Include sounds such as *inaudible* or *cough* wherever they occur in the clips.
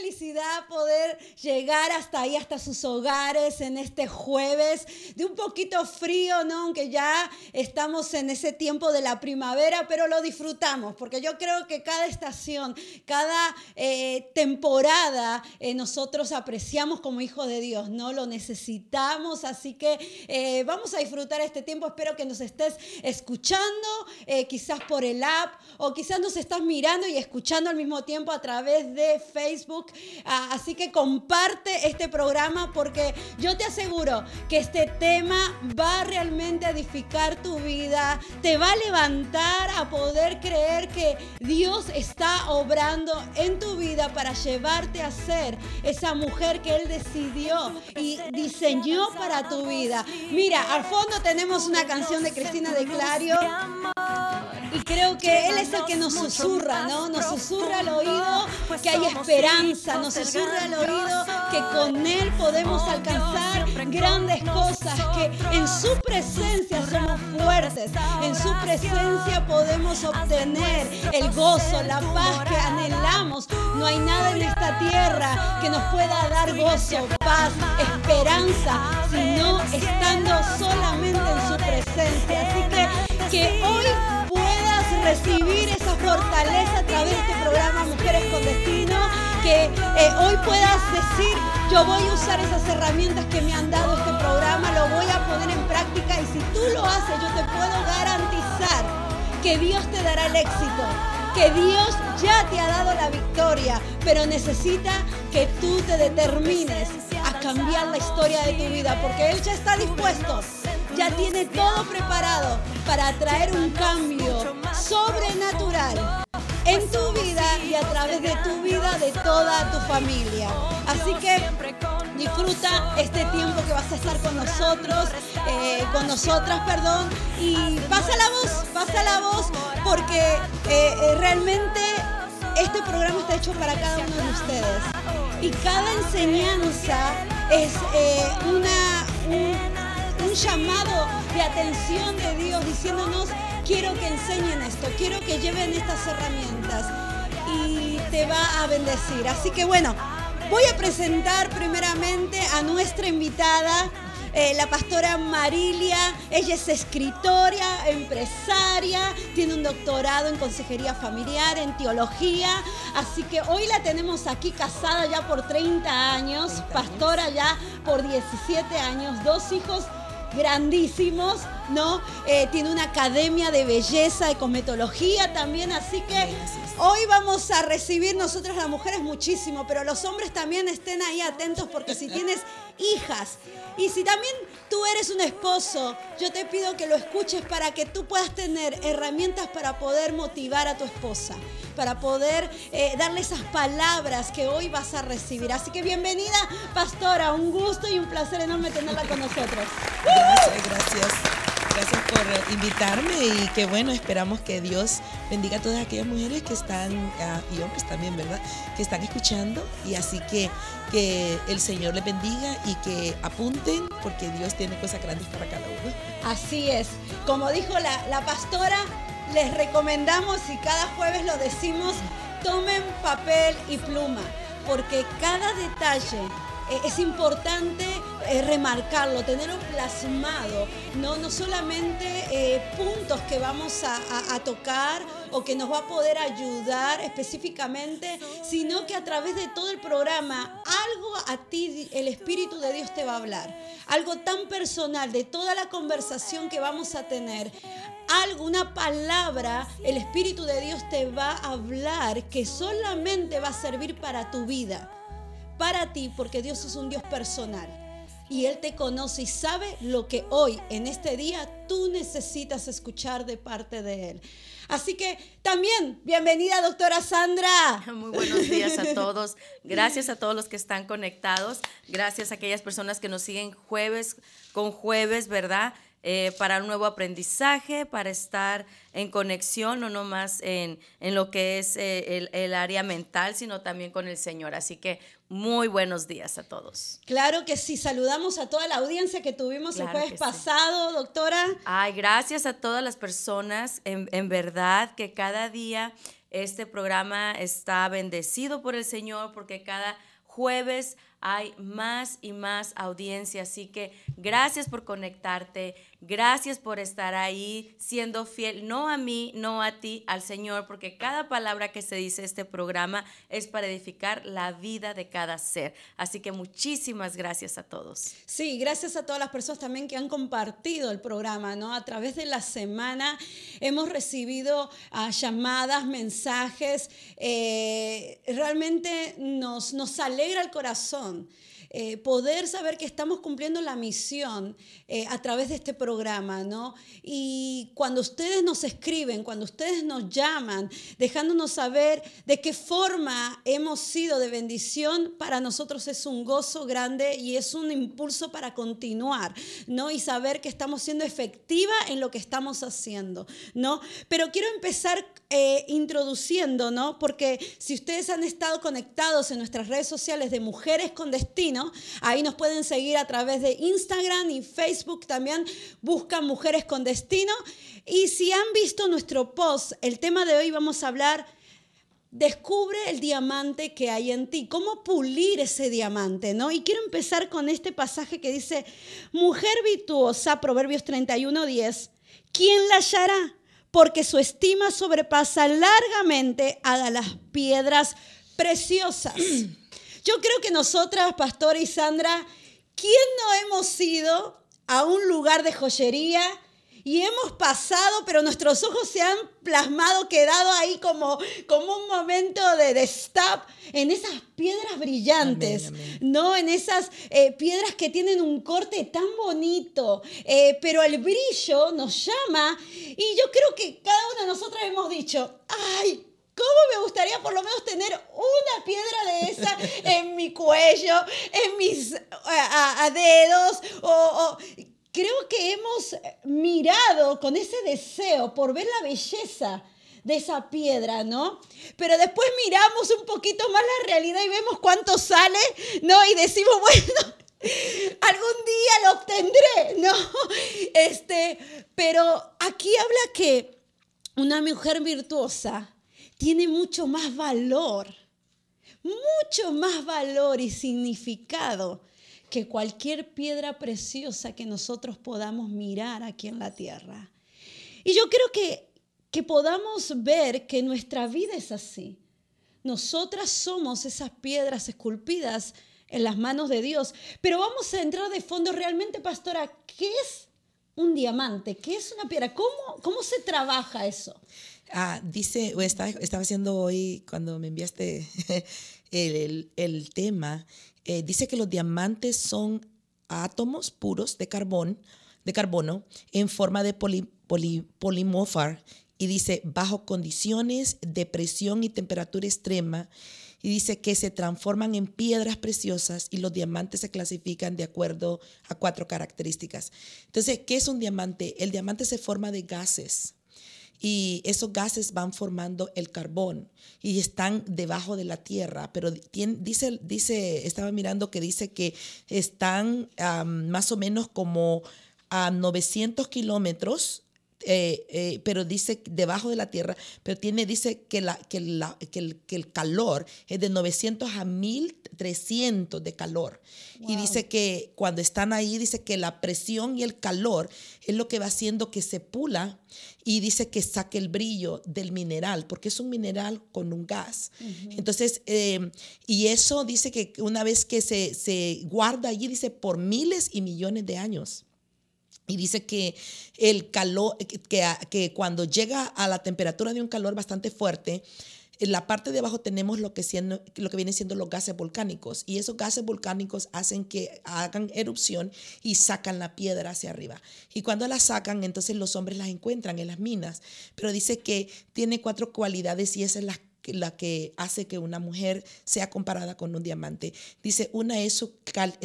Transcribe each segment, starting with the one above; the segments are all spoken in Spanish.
felicidad poder llegar hasta ahí, hasta sus hogares en este jueves de un poquito frío, ¿no? Aunque ya estamos en ese tiempo de la primavera, pero lo disfrutamos, porque yo creo que cada estación, cada eh, temporada, eh, nosotros apreciamos como hijos de Dios, ¿no? Lo necesitamos, así que eh, vamos a disfrutar este tiempo. Espero que nos estés escuchando, quizás por el app, o quizás nos estás mirando y escuchando al mismo tiempo a través de Facebook así que comparte este programa porque yo te aseguro que este tema va realmente a edificar tu vida, te va a levantar a poder creer que Dios está obrando en tu vida para llevarte a ser esa mujer que Él decidió y diseñó para tu vida. Mira, al fondo tenemos una canción de Cristina de Clario y creo que Él es el que nos susurra, ¿no? Nos susurra al oído que hay esperanza nos susurra al oído que con Él podemos alcanzar grandes cosas, que en su presencia somos fuertes, en su presencia podemos obtener el gozo, la paz que anhelamos. No hay nada en esta tierra que nos pueda dar gozo, paz, esperanza, sino estando solamente en su presencia. Así que que hoy puedas recibir esa fortaleza a través de este programa Destino eh, hoy puedas decir, yo voy a usar esas herramientas que me han dado este programa, lo voy a poner en práctica y si tú lo haces, yo te puedo garantizar que Dios te dará el éxito, que Dios ya te ha dado la victoria, pero necesita que tú te determines a cambiar la historia de tu vida, porque Él ya está dispuesto, ya tiene todo preparado para traer un cambio sobrenatural en tu vida y a través de tu vida de toda tu familia. Así que disfruta este tiempo que vas a estar con nosotros, eh, con nosotras, perdón, y pasa la voz, pasa la voz, porque eh, eh, realmente este programa está hecho para cada uno de ustedes. Y cada enseñanza es una, un llamado de atención de Dios diciéndonos quiero que enseñen esto, quiero que lleven estas herramientas y te va a bendecir. Así que bueno, voy a presentar primeramente a nuestra invitada, eh, la pastora Marilia. Ella es escritora, empresaria, tiene un doctorado en consejería familiar, en teología. Así que hoy la tenemos aquí casada ya por 30 años, pastora ya por 17 años, dos hijos grandísimos, ¿no? Eh, tiene una academia de belleza y cosmetología también, así que hoy vamos a recibir nosotras las mujeres muchísimo, pero los hombres también estén ahí atentos porque si tienes hijas y si también tú eres un esposo, yo te pido que lo escuches para que tú puedas tener herramientas para poder motivar a tu esposa, para poder eh, darle esas palabras que hoy vas a recibir. Así que bienvenida, pastora, un gusto y un placer enorme tenerla con nosotros. Gracias, gracias. Gracias por invitarme y que bueno, esperamos que Dios bendiga a todas aquellas mujeres que están, ah, y hombres también, ¿verdad? Que están escuchando y así que que el Señor les bendiga y que apunten porque Dios tiene cosas grandes para cada uno. Así es, como dijo la, la pastora, les recomendamos y cada jueves lo decimos, tomen papel y pluma porque cada detalle es importante eh, remarcarlo, tenerlo plasmado, no, no solamente eh, puntos que vamos a, tocar o que nos va a poder ayudar específicamente, sino que a través de todo el programa algo a ti el Espíritu de Dios te va a hablar, algo tan personal de toda la conversación que vamos a tener, alguna palabra, el Espíritu de Dios te va a hablar que solamente va a servir para tu vida para ti porque Dios es un Dios personal. Y Él te conoce y sabe lo que hoy, en este día, tú necesitas escuchar de parte de Él. Así que también, bienvenida doctora Sandra. *laughs* Muy buenos días a *laughs* todos. Gracias a todos los que están conectados. Gracias a aquellas personas que nos siguen jueves con jueves, ¿verdad? Eh, para un nuevo aprendizaje, para estar en conexión, no nomás en, en lo que es eh, el, el, área mental, sino también con el Señor. Así que muy buenos días a todos. Claro que sí, saludamos a toda la audiencia que tuvimos el jueves pasado, doctora. Ay, gracias a todas las personas, en, en verdad que cada día Este programa está bendecido por el Señor porque cada jueves hay más y más audiencia. Así que gracias por conectarte, gracias por estar ahí siendo fiel, no a mí, no a ti, al Señor, porque cada palabra que se dice este programa es para edificar la vida de cada ser. Así que muchísimas gracias a todos. Sí, gracias a todas las personas también que han compartido el programa, ¿no? A través de la semana hemos recibido ah, llamadas, mensajes, eh, realmente nos, nos alegra el corazón on eh, poder saber que estamos cumpliendo la misión eh, a través de este programa, ¿no? Y cuando ustedes nos escriben, cuando ustedes nos llaman, dejándonos saber de qué forma hemos sido de bendición, para nosotros es un gozo grande y es un impulso para continuar, ¿no? Y saber que estamos siendo efectiva en lo que estamos haciendo, ¿no? Pero quiero empezar eh, introduciendo, ¿no? Porque si ustedes han estado conectados en nuestras redes sociales de Mujeres con Destino, ahí nos pueden seguir a través de Instagram y Facebook también, buscan Mujeres con Destino. Y si han visto nuestro post, el tema de hoy vamos a hablar, descubre el diamante que hay en ti, cómo pulir ese diamante, ¿no? Y quiero empezar con este pasaje que dice, mujer virtuosa, Proverbios 31, 10, ¿quién la hallará? porque su estima sobrepasa largamente a las piedras preciosas. *clears throat* Yo creo que nosotras, Pastora y Sandra, ¿quién no hemos ido a un lugar de joyería? y hemos pasado, pero nuestros ojos se han plasmado, quedado ahí como, como un momento de, de stop en esas piedras brillantes, ¿no? En esas eh, piedras que tienen un corte tan bonito, eh, pero el brillo nos llama y yo creo que cada una de nosotras hemos dicho, ay, ¿Cómo me gustaría por lo menos tener una piedra de esa en mi cuello, en mis a, dedos? O, creo que hemos mirado con ese deseo por ver la belleza de esa piedra, ¿no? Pero después miramos un poquito más la realidad y vemos cuánto sale, ¿no? Y decimos, *laughs* bueno, algún día lo obtendré, ¿no? Este, pero aquí habla que una mujer virtuosa tiene mucho más valor, mucho más valor y significado que cualquier piedra preciosa que nosotros podamos mirar aquí en la tierra. Y yo creo que, que podamos ver que nuestra vida es así. Nosotras somos esas piedras esculpidas en las manos de Dios. Pero vamos a entrar de fondo realmente, pastora, ¿qué es un diamante? ¿Qué es una piedra? ¿Cómo, cómo se trabaja eso? Ah, dice, estaba, haciendo hoy, cuando me enviaste *laughs* el, el tema, eh, dice que los diamantes son átomos puros de carbón, de carbono en forma de poli, y dice bajo condiciones de presión y temperatura extrema y dice que se transforman en piedras preciosas y los diamantes se clasifican de acuerdo a cuatro características. Entonces, ¿qué es un diamante? El diamante se forma de gases y esos gases van formando el carbón y están debajo de la tierra, pero dice, dice, estaba mirando que dice que están más o menos como a 900 kilómetros eh, eh, pero dice debajo de la tierra, pero tiene, dice que, la, que, la, que, el, que el, calor es de 900 a 1300 de calor. Y dice que cuando están ahí, dice que la presión y el calor es lo que va haciendo que se pula y dice que saque el brillo del mineral, porque es un mineral con un gas. Entonces, em, y eso dice que una vez que se, se guarda allí, dice por miles y millones de años. Y dice que el calor, que, que, cuando llega a la temperatura de un calor bastante fuerte, en la parte de abajo tenemos lo que, siendo, siendo los gases volcánicos y esos gases volcánicos hacen que hagan erupción y sacan la piedra hacia arriba. Y cuando la sacan, entonces los hombres las encuentran en las minas. Pero dice que tiene cuatro cualidades y esa es la la que hace que una mujer sea comparada con un diamante. Dice, una es su,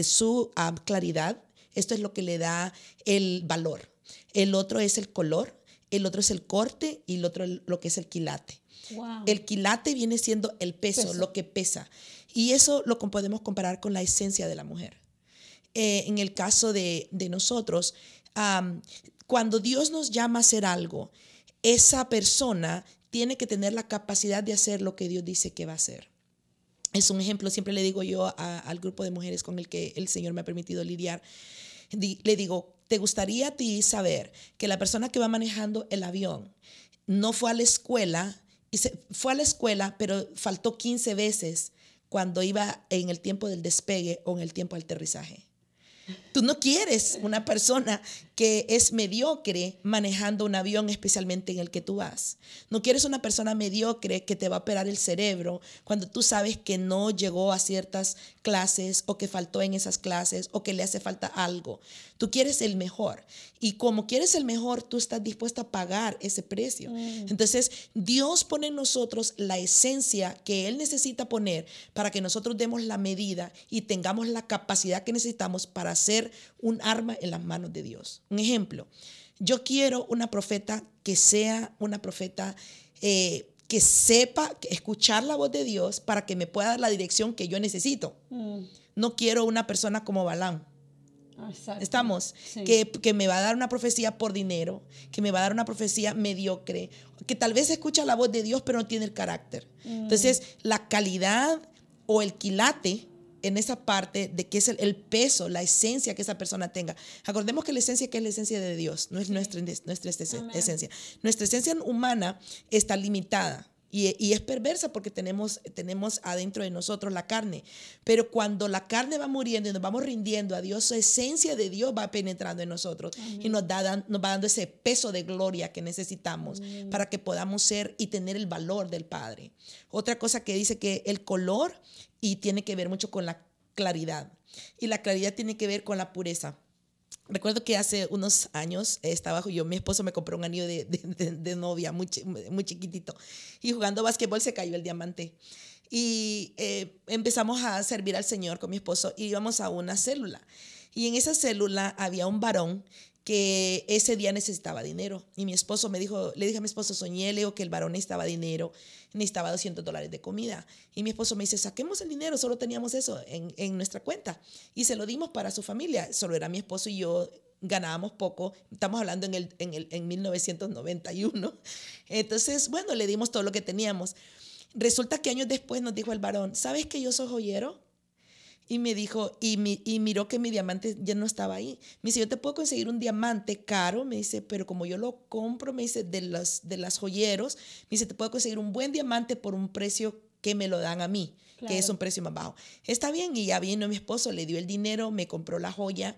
su ah, claridad, esto es lo que le da el valor. El otro es el color, el otro es el corte y el otro lo que es el quilate. El quilate viene siendo el peso, lo que pesa. Y eso lo podemos comparar con la esencia de la mujer. Eh, en el caso de, nosotros, cuando Dios nos llama a hacer algo, esa persona tiene que tener la capacidad de hacer lo que Dios dice que va a hacer. Es un ejemplo, siempre le digo yo al grupo de mujeres con el que el Señor me ha permitido lidiar, le digo, ¿te gustaría a ti saber que la persona que va manejando el avión no fue a la escuela, y se, fue a la escuela, pero faltó 15 veces cuando iba en el tiempo del despegue o en el tiempo del aterrizaje? Tú no quieres una persona que es mediocre manejando un avión, especialmente en el que tú vas. No quieres una persona mediocre que te va a operar el cerebro cuando tú sabes que no llegó a ciertas clases o que faltó en esas clases o que le hace falta algo. Tú quieres el mejor. Y como quieres el mejor, tú estás dispuesta a pagar ese precio. Mm. Entonces, Dios pone en nosotros la esencia que Él necesita poner para que nosotros demos la medida y tengamos la capacidad que necesitamos para ser un arma en las manos de Dios. Un ejemplo, yo quiero una profeta que sea una profeta eh, que sepa escuchar la voz de Dios para que me pueda dar la dirección que yo necesito. Mm. No quiero una persona como Balán. Estamos, que, que, me va a dar una profecía por dinero, que me va a dar una profecía mediocre, que tal vez escucha la voz de Dios pero no tiene el carácter. Mm. Entonces, la calidad o el quilate en esa parte de que es el, peso, la esencia que esa persona tenga. Acordemos que la esencia que es la esencia de Dios, no es nuestra, nuestra esencia. Nuestra esencia humana está limitada. Y, es perversa porque tenemos, tenemos adentro de nosotros la carne. Pero cuando la carne va muriendo y nos vamos rindiendo a Dios, la esencia de Dios va penetrando en nosotros y nos, da, nos va dando ese peso de gloria que necesitamos para que podamos ser y tener el valor del Padre. Otra cosa que dice que el color y tiene que ver mucho con la claridad. Y la claridad tiene que ver con la pureza. Recuerdo que hace unos años estaba yo, mi esposo me compró un anillo de, de, novia muy, muy chiquitito y jugando básquetbol se cayó el diamante. Y eh, empezamos a servir al Señor con mi esposo y íbamos a una célula. Y en esa célula había un varón que ese día necesitaba dinero. Y mi esposo me dijo, le dije a mi esposo, soñé, Leo, que el varón necesitaba dinero, necesitaba 200 dólares de comida. Y mi esposo me dice, saquemos el dinero, solo teníamos eso en, en nuestra cuenta. Y se lo dimos para su familia. Solo era mi esposo y yo ganábamos poco, estamos hablando en, el, en, el, en 1991. *laughs* Entonces, bueno, le dimos todo lo que teníamos. Resulta que años después nos dijo el varón, ¿sabes que yo soy joyero? Y me dijo, y, mi, y miró que mi diamante ya no estaba ahí. Me dice, yo te puedo conseguir un diamante caro, me dice, pero como yo lo compro, me dice, de las, de las joyeros, me dice, te puedo conseguir un buen diamante por un precio que me lo dan a mí, que es un precio más bajo. Está bien, y ya vino mi esposo, le dio el dinero, me compró la joya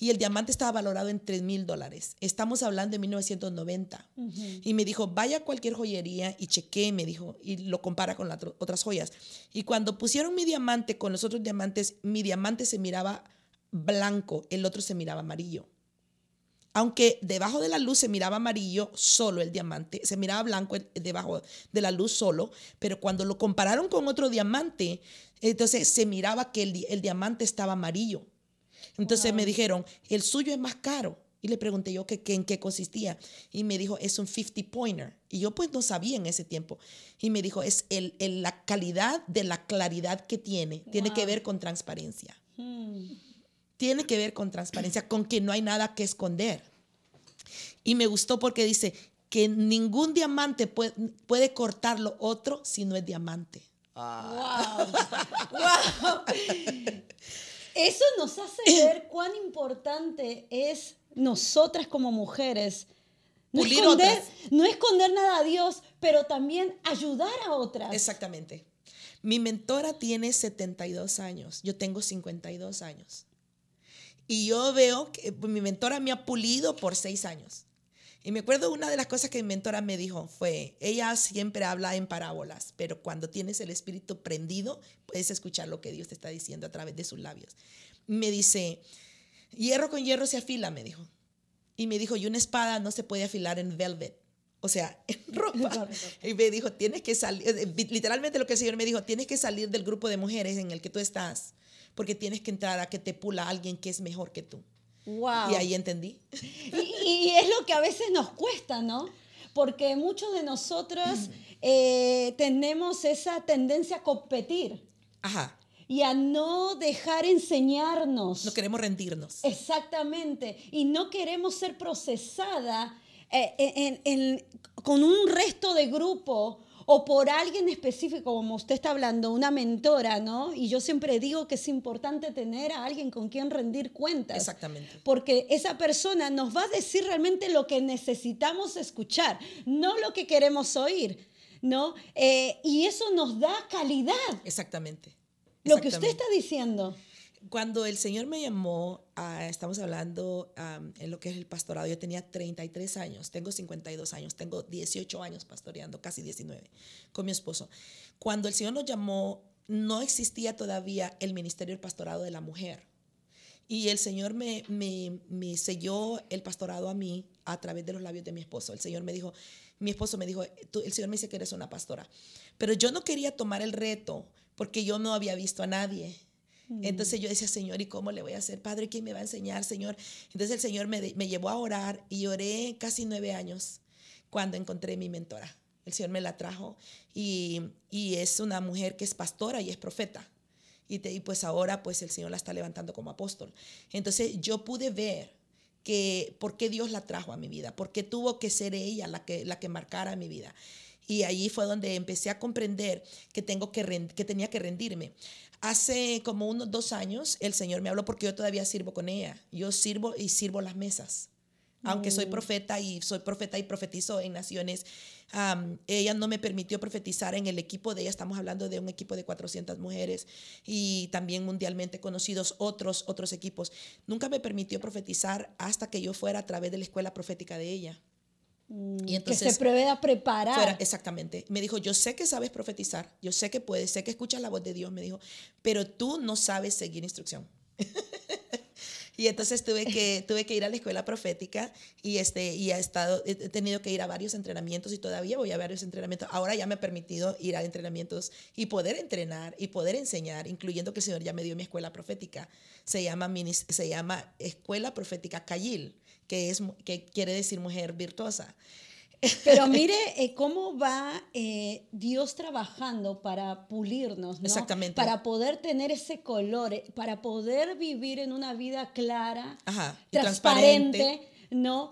y el diamante estaba valorado en 3 mil dólares. Estamos hablando de 1990. Y me dijo, vaya a cualquier joyería y chequee, me dijo, y lo compara con las otras joyas. Y cuando pusieron mi diamante con los otros diamantes, mi diamante se miraba blanco, el otro se miraba amarillo. Aunque debajo de la luz se miraba amarillo solo el diamante, se miraba blanco debajo de la luz solo, pero cuando lo compararon con otro diamante, entonces se miraba que el, el diamante estaba amarillo. Entonces me dijeron, el suyo es más caro. Y le pregunté yo que, en qué consistía. Y me dijo, es un 50 pointer. Y yo pues no sabía en ese tiempo. Y me dijo, es el, la calidad de la claridad que tiene. Tiene que ver con transparencia. Hmm. Tiene que ver con transparencia, con que no hay nada que esconder. Y me gustó porque dice que ningún diamante puede, puede cortar lo otro si no es diamante. Wow. wow. Eso nos hace *clears throat* ver cuán importante es nosotras como mujeres. No esconder, no esconder nada a Dios, pero también ayudar a otras. Exactamente. Mi mentora tiene 72 años, yo tengo 52 años. Y yo veo que mi mentora me ha pulido por seis años. Y me acuerdo una de las cosas que mi mentora me dijo fue, ella siempre habla en parábolas, pero cuando tienes el espíritu prendido, puedes escuchar lo que Dios te está diciendo a través de sus labios. Me dice, hierro con hierro se afila, me dijo. Y me dijo, y una espada no se puede afilar en velvet. O sea, *laughs* en ropa. *laughs* Y me dijo, tienes que salir, eh, literalmente lo que el Señor me dijo, tienes que salir del grupo de mujeres en el que tú estás, porque tienes que entrar a que te pula alguien que es mejor que tú. Y ahí entendí. *laughs* Y, es lo que a veces nos cuesta, ¿no? Porque muchos de nosotros eh, tenemos esa tendencia a competir. Ajá. Y a no dejar enseñarnos. No queremos rendirnos. Exactamente. Y no queremos ser procesada eh, con un resto de grupo o por alguien específico, como usted está hablando, una mentora, ¿no? Y yo siempre digo que es importante tener a alguien con quien rendir cuentas. Exactamente. Porque esa persona nos va a decir realmente lo que necesitamos escuchar, no lo que queremos oír, ¿no? Eh, y eso nos da calidad. Exactamente. Lo que usted está diciendo. Cuando el Señor me llamó, estamos hablando en lo que es el pastorado, yo tenía 33 años, tengo 52 años, tengo 18 años pastoreando, casi 19, con mi esposo. Cuando el Señor nos llamó, no existía todavía el ministerio del pastorado de la mujer. Y el Señor me, me, me selló el pastorado a mí a través de los labios de mi esposo. El Señor me dijo, mi esposo me dijo, el Señor me dice que eres una pastora. Pero yo no quería tomar el reto porque yo no había visto a nadie. Entonces yo decía, Señor, ¿y cómo le voy a hacer? Padre, ¿quién me va a enseñar, Señor? Entonces el Señor me, me llevó a orar y oré casi nueve años cuando encontré mi mentora. El Señor me la trajo y, y es una mujer que es pastora y es profeta. Y, y, pues ahora pues el Señor la está levantando como apóstol. Entonces yo pude ver que por qué Dios la trajo a mi vida, por qué tuvo que ser ella la que, la que marcara mi vida. Y allí fue donde empecé a comprender que, tengo que, que tenía que rendirme. Hace como unos dos años el Señor me habló porque yo todavía sirvo con ella. Yo sirvo y sirvo las mesas. Aunque soy mm. profeta y soy profeta y profetizo en naciones, ella no me permitió profetizar en el equipo de ella. Estamos hablando de un equipo de 400 mujeres y también mundialmente conocidos otros, otros equipos. Nunca me permitió profetizar hasta que yo fuera a través de la escuela profética de ella. Y entonces, que se prevé preparar. exactamente. Me dijo, yo sé que sabes profetizar, yo sé que puedes, sé que escuchas la voz de Dios, me dijo, pero tú no sabes seguir instrucción. *laughs* y entonces tuve que, tuve que ir a la escuela profética y, este, y he, estado, he tenido que ir a varios entrenamientos y todavía voy a varios entrenamientos. Ahora ya me he permitido ir a entrenamientos y poder entrenar y poder enseñar, incluyendo que el Señor ya me dio mi escuela profética. Se llama, se llama Escuela Profética Cayil que, es, que quiere decir mujer virtuosa. Pero *laughs* mire eh, cómo va eh, Dios trabajando para pulirnos, ¿no? Exactamente. Para poder tener ese color, eh, para poder vivir en una vida clara, transparente, ¿no?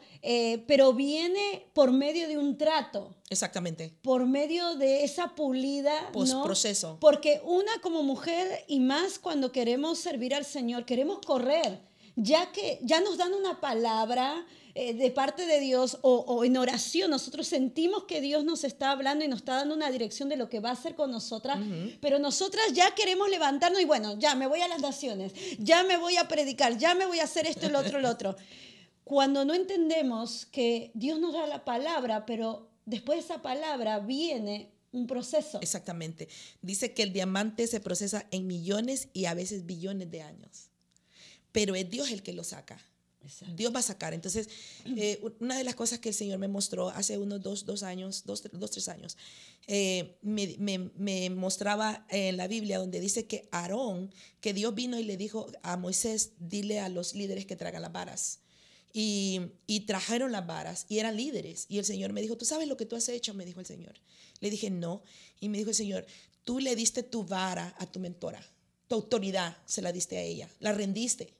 pero viene por medio de un trato. Exactamente. Por medio de esa pulida. ¿no? Proceso. Porque una como mujer, y más cuando queremos servir al Señor, queremos correr ya que ya nos dan una palabra eh, de parte de Dios o, en oración, nosotros sentimos que Dios nos está hablando y nos está dando una dirección de lo que va a hacer con nosotras, pero nosotras ya queremos levantarnos y bueno, ya me voy a las naciones, ya me voy a predicar, ya me voy a hacer esto, el otro, el otro. Cuando no entendemos que Dios nos da la palabra, pero después de esa palabra viene un proceso. Exactamente. Dice que el diamante se procesa en millones y a veces billones de años pero es Dios el que lo saca. Dios va a sacar. Entonces, eh, una de las cosas que el Señor me mostró hace unos dos, dos años, dos, dos tres años, eh, me, me, me, mostraba en la Biblia donde dice que Aarón, que Dios vino y le dijo a Moisés, dile a los líderes que traigan las varas. Y, y trajeron las varas y eran líderes. Y el Señor me dijo, ¿tú sabes lo que tú has hecho? Me dijo el Señor. Le dije, no. Y me dijo el Señor, tú le diste tu vara a tu mentora. Tu autoridad se la diste a ella. La rendiste.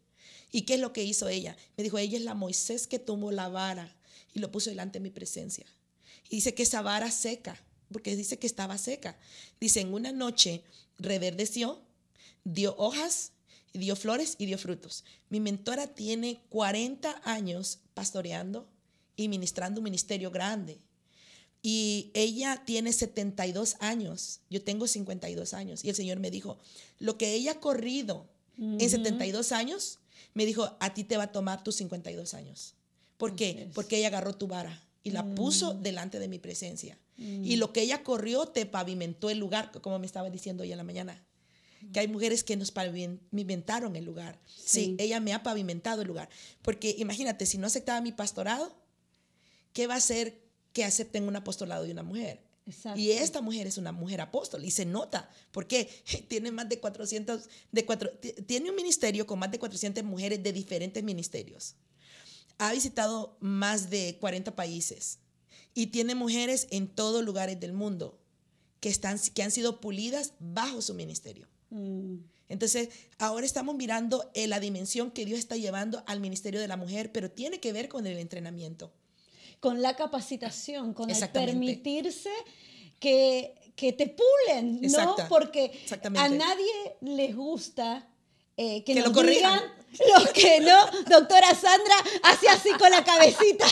¿Y qué es lo que hizo ella? Me dijo, ella es la Moisés que tomó la vara y lo puso delante de mi presencia. Y dice que esa vara seca, porque dice que estaba seca. Dice, en una noche reverdeció, dio hojas, dio flores y dio frutos. Mi mentora tiene 40 años pastoreando y ministrando un ministerio grande. Y ella tiene 72 años, yo tengo 52 años. Y el Señor me dijo, lo que ella ha corrido en 72 años, me dijo, a ti te va a tomar tus 52 años. ¿Por qué? Porque ella agarró tu vara y la puso mm. delante de mi presencia. Y mm. lo que ella corrió te pavimentó el lugar, como me estaba diciendo hoy en la mañana. Que hay mujeres que nos pavimentaron el lugar. Sí. ella me ha pavimentado el lugar. Porque imagínate, si no aceptaba mi pastorado, ¿qué va a hacer que acepten un apostolado de una mujer? Y esta mujer es una mujer apóstol y se nota porque *laughs* tiene más de 400, de cuatro, tiene un ministerio con más de 400 mujeres de diferentes ministerios. Ha visitado más de 40 países y tiene mujeres en todos lugares del mundo que, están, que han sido pulidas bajo su ministerio. Mm. Entonces, ahora estamos mirando la dimensión que Dios está llevando al ministerio de la mujer, pero tiene que ver con el entrenamiento. Con la capacitación, con el permitirse que, que te pulen, ¿no? Porque a nadie les gusta eh, que, Que nos lo corrijan. digan lo que no. Doctora Sandra hace así con la cabecita,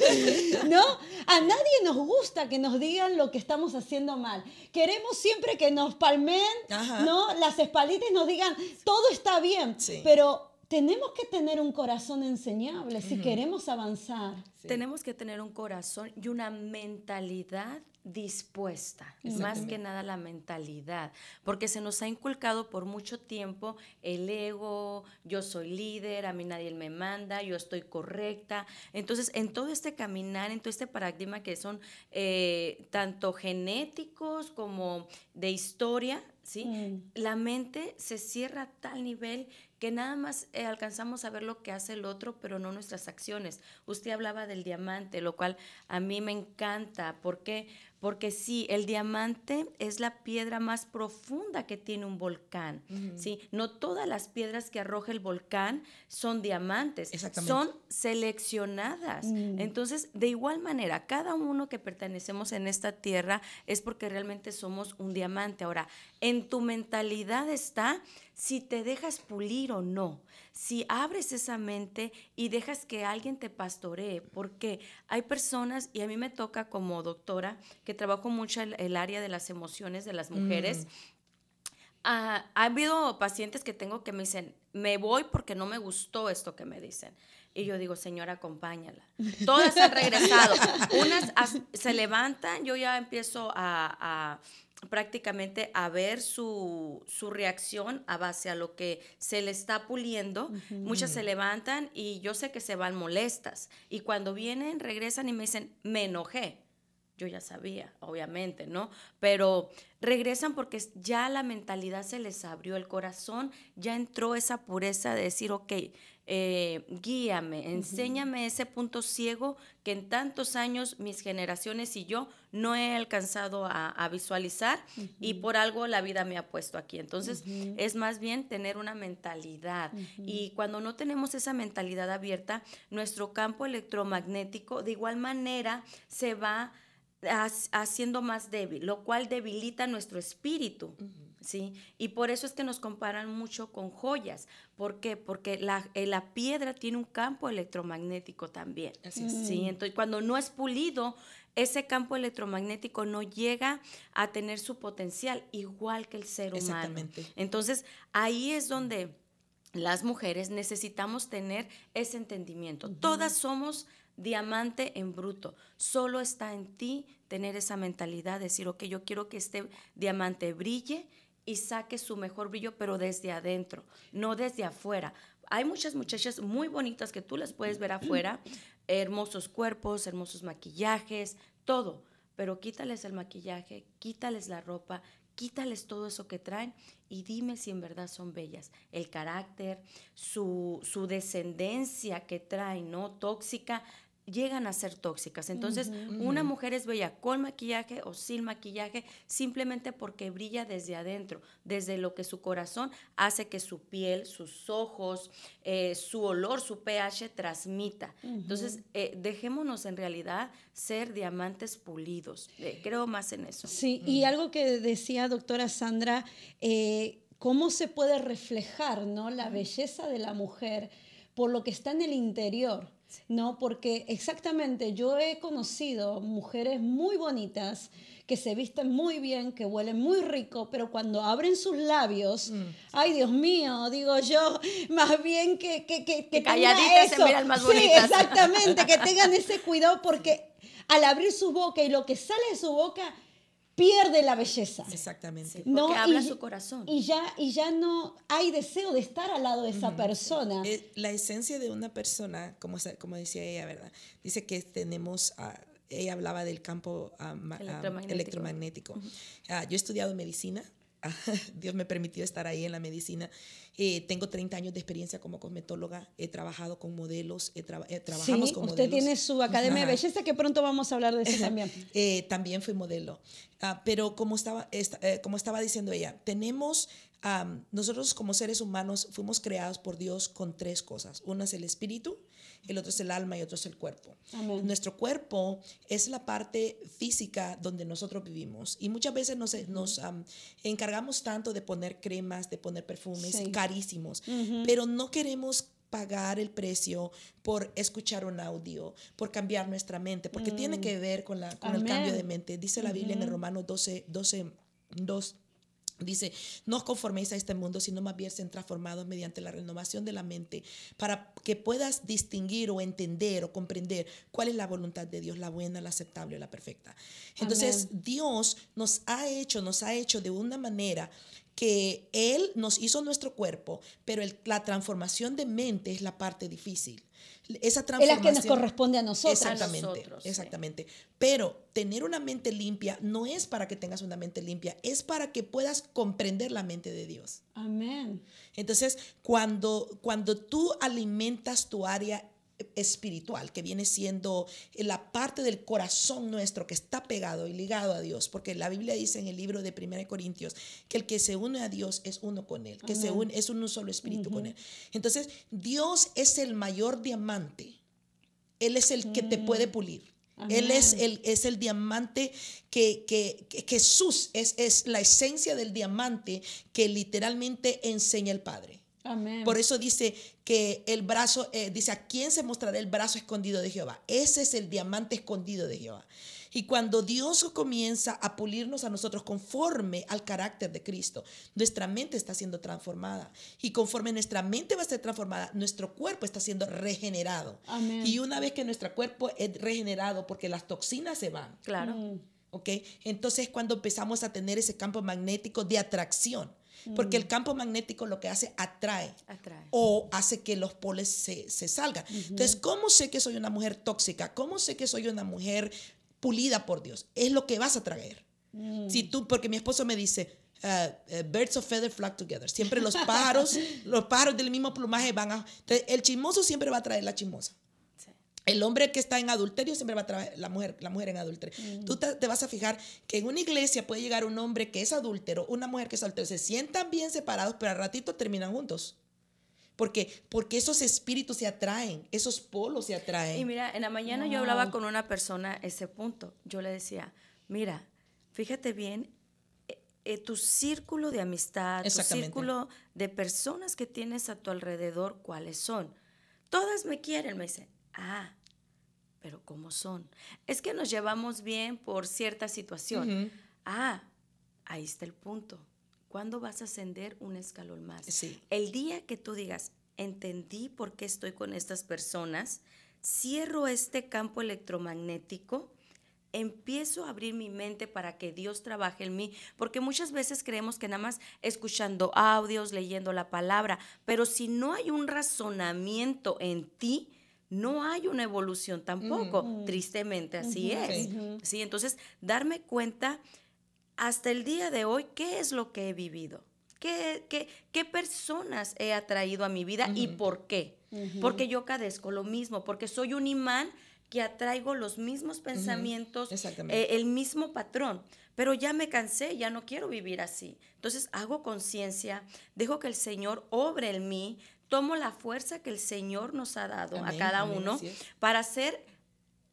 *laughs* ¿no? A nadie nos gusta que nos digan lo que estamos haciendo mal. Queremos siempre que nos palmen, Ajá. ¿no? Las espalditas y nos digan, todo está bien, Sí. pero tenemos que tener un corazón enseñable si queremos avanzar. Sí. Tenemos que tener un corazón y una mentalidad dispuesta, más que nada la mentalidad, porque se nos ha inculcado por mucho tiempo el ego, yo soy líder, a mí nadie me manda, yo estoy correcta. Entonces, en todo este caminar, en todo este paradigma que son eh, tanto genéticos como de historia, ¿sí? Mm. La mente se cierra a tal nivel que nada más eh, alcanzamos a ver lo que hace el otro, pero no nuestras acciones. Usted hablaba del diamante, lo cual a mí me encanta. ¿Por qué? Porque sí, el diamante es la piedra más profunda que tiene un volcán. ¿sí? No todas las piedras que arroja el volcán son diamantes, Exactamente. son seleccionadas. Mm. Entonces, de igual manera, cada uno que pertenecemos en esta tierra es porque realmente somos un diamante. Ahora, en tu mentalidad está si te dejas pulir o no, si abres esa mente y dejas que alguien te pastoree, porque hay personas, y a mí me toca como doctora, que trabajo mucho el, el área de las emociones de las mujeres, Ah, ha habido pacientes que tengo que me dicen, me voy porque no me gustó esto que me dicen. Y yo digo, señora, acompáñala. Todas han regresado. *laughs* Unas as- se levantan, yo ya empiezo a, a prácticamente a ver su, su reacción a base a lo que se le está puliendo. Muchas se levantan y yo sé que se van molestas. Y cuando vienen, regresan y me dicen, me enojé. Yo ya sabía, obviamente, ¿no? Pero regresan porque ya la mentalidad se les abrió, el corazón ya entró esa pureza de decir, ok, eh, guíame, enséñame ese punto ciego que en tantos años mis generaciones y yo no he alcanzado a, a visualizar y por algo la vida me ha puesto aquí. Entonces es más bien tener una mentalidad. Y cuando no tenemos esa mentalidad abierta, nuestro campo electromagnético de igual manera se va haciendo más débil, lo cual debilita nuestro espíritu. ¿Sí? Y por eso es que nos comparan mucho con joyas. ¿Por qué? Porque la, eh, la piedra tiene un campo electromagnético también. Así es. ¿sí? Entonces, cuando no es pulido, ese campo electromagnético no llega a tener su potencial, igual que el ser humano. Exactamente. Entonces, ahí es donde las mujeres necesitamos tener ese entendimiento. Todas somos diamante en bruto. Solo está en ti tener esa mentalidad, decir, ok, yo quiero que este diamante brille y saque su mejor brillo, pero desde adentro, no desde afuera. Hay muchas muchachas muy bonitas que tú las puedes ver afuera, *clears throat* hermosos cuerpos, hermosos maquillajes, todo, pero quítales el maquillaje, quítales la ropa, quítales todo eso que traen y dime si en verdad son bellas. El carácter, su, su descendencia que traen, ¿no? Tóxica, llegan a ser tóxicas. Entonces, una mujer es bella con maquillaje o sin maquillaje simplemente porque brilla desde adentro, desde lo que su corazón hace que su piel, sus ojos, eh, su olor, su pH transmita. Entonces, eh, dejémonos en realidad ser diamantes pulidos. Eh, creo más en eso. Sí, y algo que decía doctora Sandra, eh, cómo se puede reflejar ¿no? la belleza de la mujer por lo que está en el interior. ¿No? Porque exactamente yo he conocido mujeres muy bonitas que se visten muy bien, que huelen muy rico, pero cuando abren sus labios, ay Dios mío, digo yo, *laughs* más bien que, que, que, Que calladitas se miran más Sí, bonitas. exactamente, que *laughs* tengan ese cuidado porque al abrir su boca y lo que sale de su boca pierde la belleza. Exactamente. Sí. Porque habla y- su corazón. Y ya, y ya no hay deseo de estar al lado de esa persona. Eh, la esencia de una persona, como, como decía ella, ¿verdad? Dice que tenemos, ella hablaba del campo ah, ah, Electromagnético. Ah, yo he estudiado medicina, *laughs* Dios me permitió estar ahí en la medicina. Eh, tengo 30 años de experiencia como cosmetóloga, he trabajado con modelos, he traba- eh, trabajamos Sí, con usted modelos. tiene su academia de Ajá. belleza que pronto vamos a hablar de eso también. *laughs* Eh, también fui modelo. Ah, pero como estaba, esta- eh, como estaba diciendo ella, tenemos am, nosotros como seres humanos fuimos creados por Dios con tres cosas. Una es el espíritu, el otro es el alma y otro es el cuerpo. Amén. Nuestro cuerpo es la parte física donde nosotros vivimos y muchas veces nos, nos am, encargamos tanto de poner cremas, de poner perfumes Sí. carísimos, pero no queremos pagar el precio por escuchar un audio, por cambiar nuestra mente, porque tiene que ver con, la, con el cambio Mm. De mente. Dice la Biblia en el Romanos 12, 12, 2. Dice, no os conforméis a este mundo, sino más bien sean transformados mediante la renovación de la mente, para que puedas distinguir o entender o comprender cuál es la voluntad de Dios, la buena, la aceptable la perfecta. Entonces, Dios nos ha hecho, nos ha hecho de una manera que Él nos hizo nuestro cuerpo, pero el- la transformación de mente es la parte difícil. Esa Es la transformación que nos corresponde a nosotros. Exactamente, nosotros, sí. exactamente. Pero tener una mente limpia no es para que tengas una mente limpia, es para que puedas comprender la mente de Dios. Amén. Entonces, cuando, cuando tú alimentas tu área espiritual, que viene siendo la parte del corazón nuestro que está pegado y ligado a Dios, porque la Biblia dice en el libro de 1 Corintios que el que se une a Dios es uno con Él, que se une, es un solo espíritu con Él. Entonces, Dios es el mayor diamante. Él es el que te puede pulir. Él es el, es el diamante que, que, que Jesús es, es la esencia del diamante que literalmente enseña el Padre. Amén. Por eso dice que el brazo, eh, dice, ¿a quién se mostrará el brazo escondido de Jehová? Ese es el diamante escondido de Jehová. Y cuando Dios comienza a pulirnos a nosotros conforme al carácter de Cristo, nuestra mente está siendo transformada. Y conforme nuestra mente va a ser transformada, nuestro cuerpo está siendo regenerado. Amén. Y una vez que nuestro cuerpo es regenerado, porque las toxinas se van, Claro. Mm. ¿ok? Entonces cuando empezamos a tener ese campo magnético de atracción, porque Mm. el campo magnético lo que hace atrae Atrae. o hace que los poles se, se salgan. Entonces, ¿cómo sé que soy una mujer tóxica? ¿Cómo sé que soy una mujer pulida por Dios? Es lo que vas a traer. Mm. Si tú, porque mi esposo me dice, uh, uh, birds of feather flock together. Siempre los *laughs* pájaros, los pájaros del mismo plumaje van a... El chismoso siempre va a traer la chismosa. El hombre que está en adulterio siempre va a traer la mujer, la mujer en adulterio. Tú te, te vas a fijar que en una iglesia puede llegar un hombre que es adúltero, una mujer que es adúltero, se sientan bien separados, pero al ratito terminan juntos. ¿Por qué? Porque esos espíritus se atraen, esos polos se atraen. Y mira, en la mañana yo hablaba con una persona ese punto. Yo le decía, mira, fíjate bien, eh, eh, tu círculo de amistad, tu círculo de personas que tienes a tu alrededor, ¿cuáles son? Todas me quieren, me dicen, ah, pero ¿cómo son? Es que nos llevamos bien por cierta situación. Ah, ahí está el punto. ¿Cuándo vas a ascender un escalón más? Sí. El día que tú digas, entendí por qué estoy con estas personas, cierro este campo electromagnético, empiezo a abrir mi mente para que Dios trabaje en mí, porque muchas veces creemos que nada más escuchando audios, leyendo la palabra, pero si no hay un razonamiento en ti, no hay una evolución tampoco. Tristemente así es. Sí. Sí, entonces darme cuenta hasta el día de hoy qué es lo que he vivido. ¿Qué, qué, qué personas he atraído a mi vida y por qué? Porque yo cadezco lo mismo, porque soy un imán que atraigo los mismos pensamientos, eh, el mismo patrón. Pero ya me cansé, ya no quiero vivir así. Entonces hago conciencia, dejo que el Señor obre en mí, tomo la fuerza que el Señor nos ha dado a cada amén, uno para hacer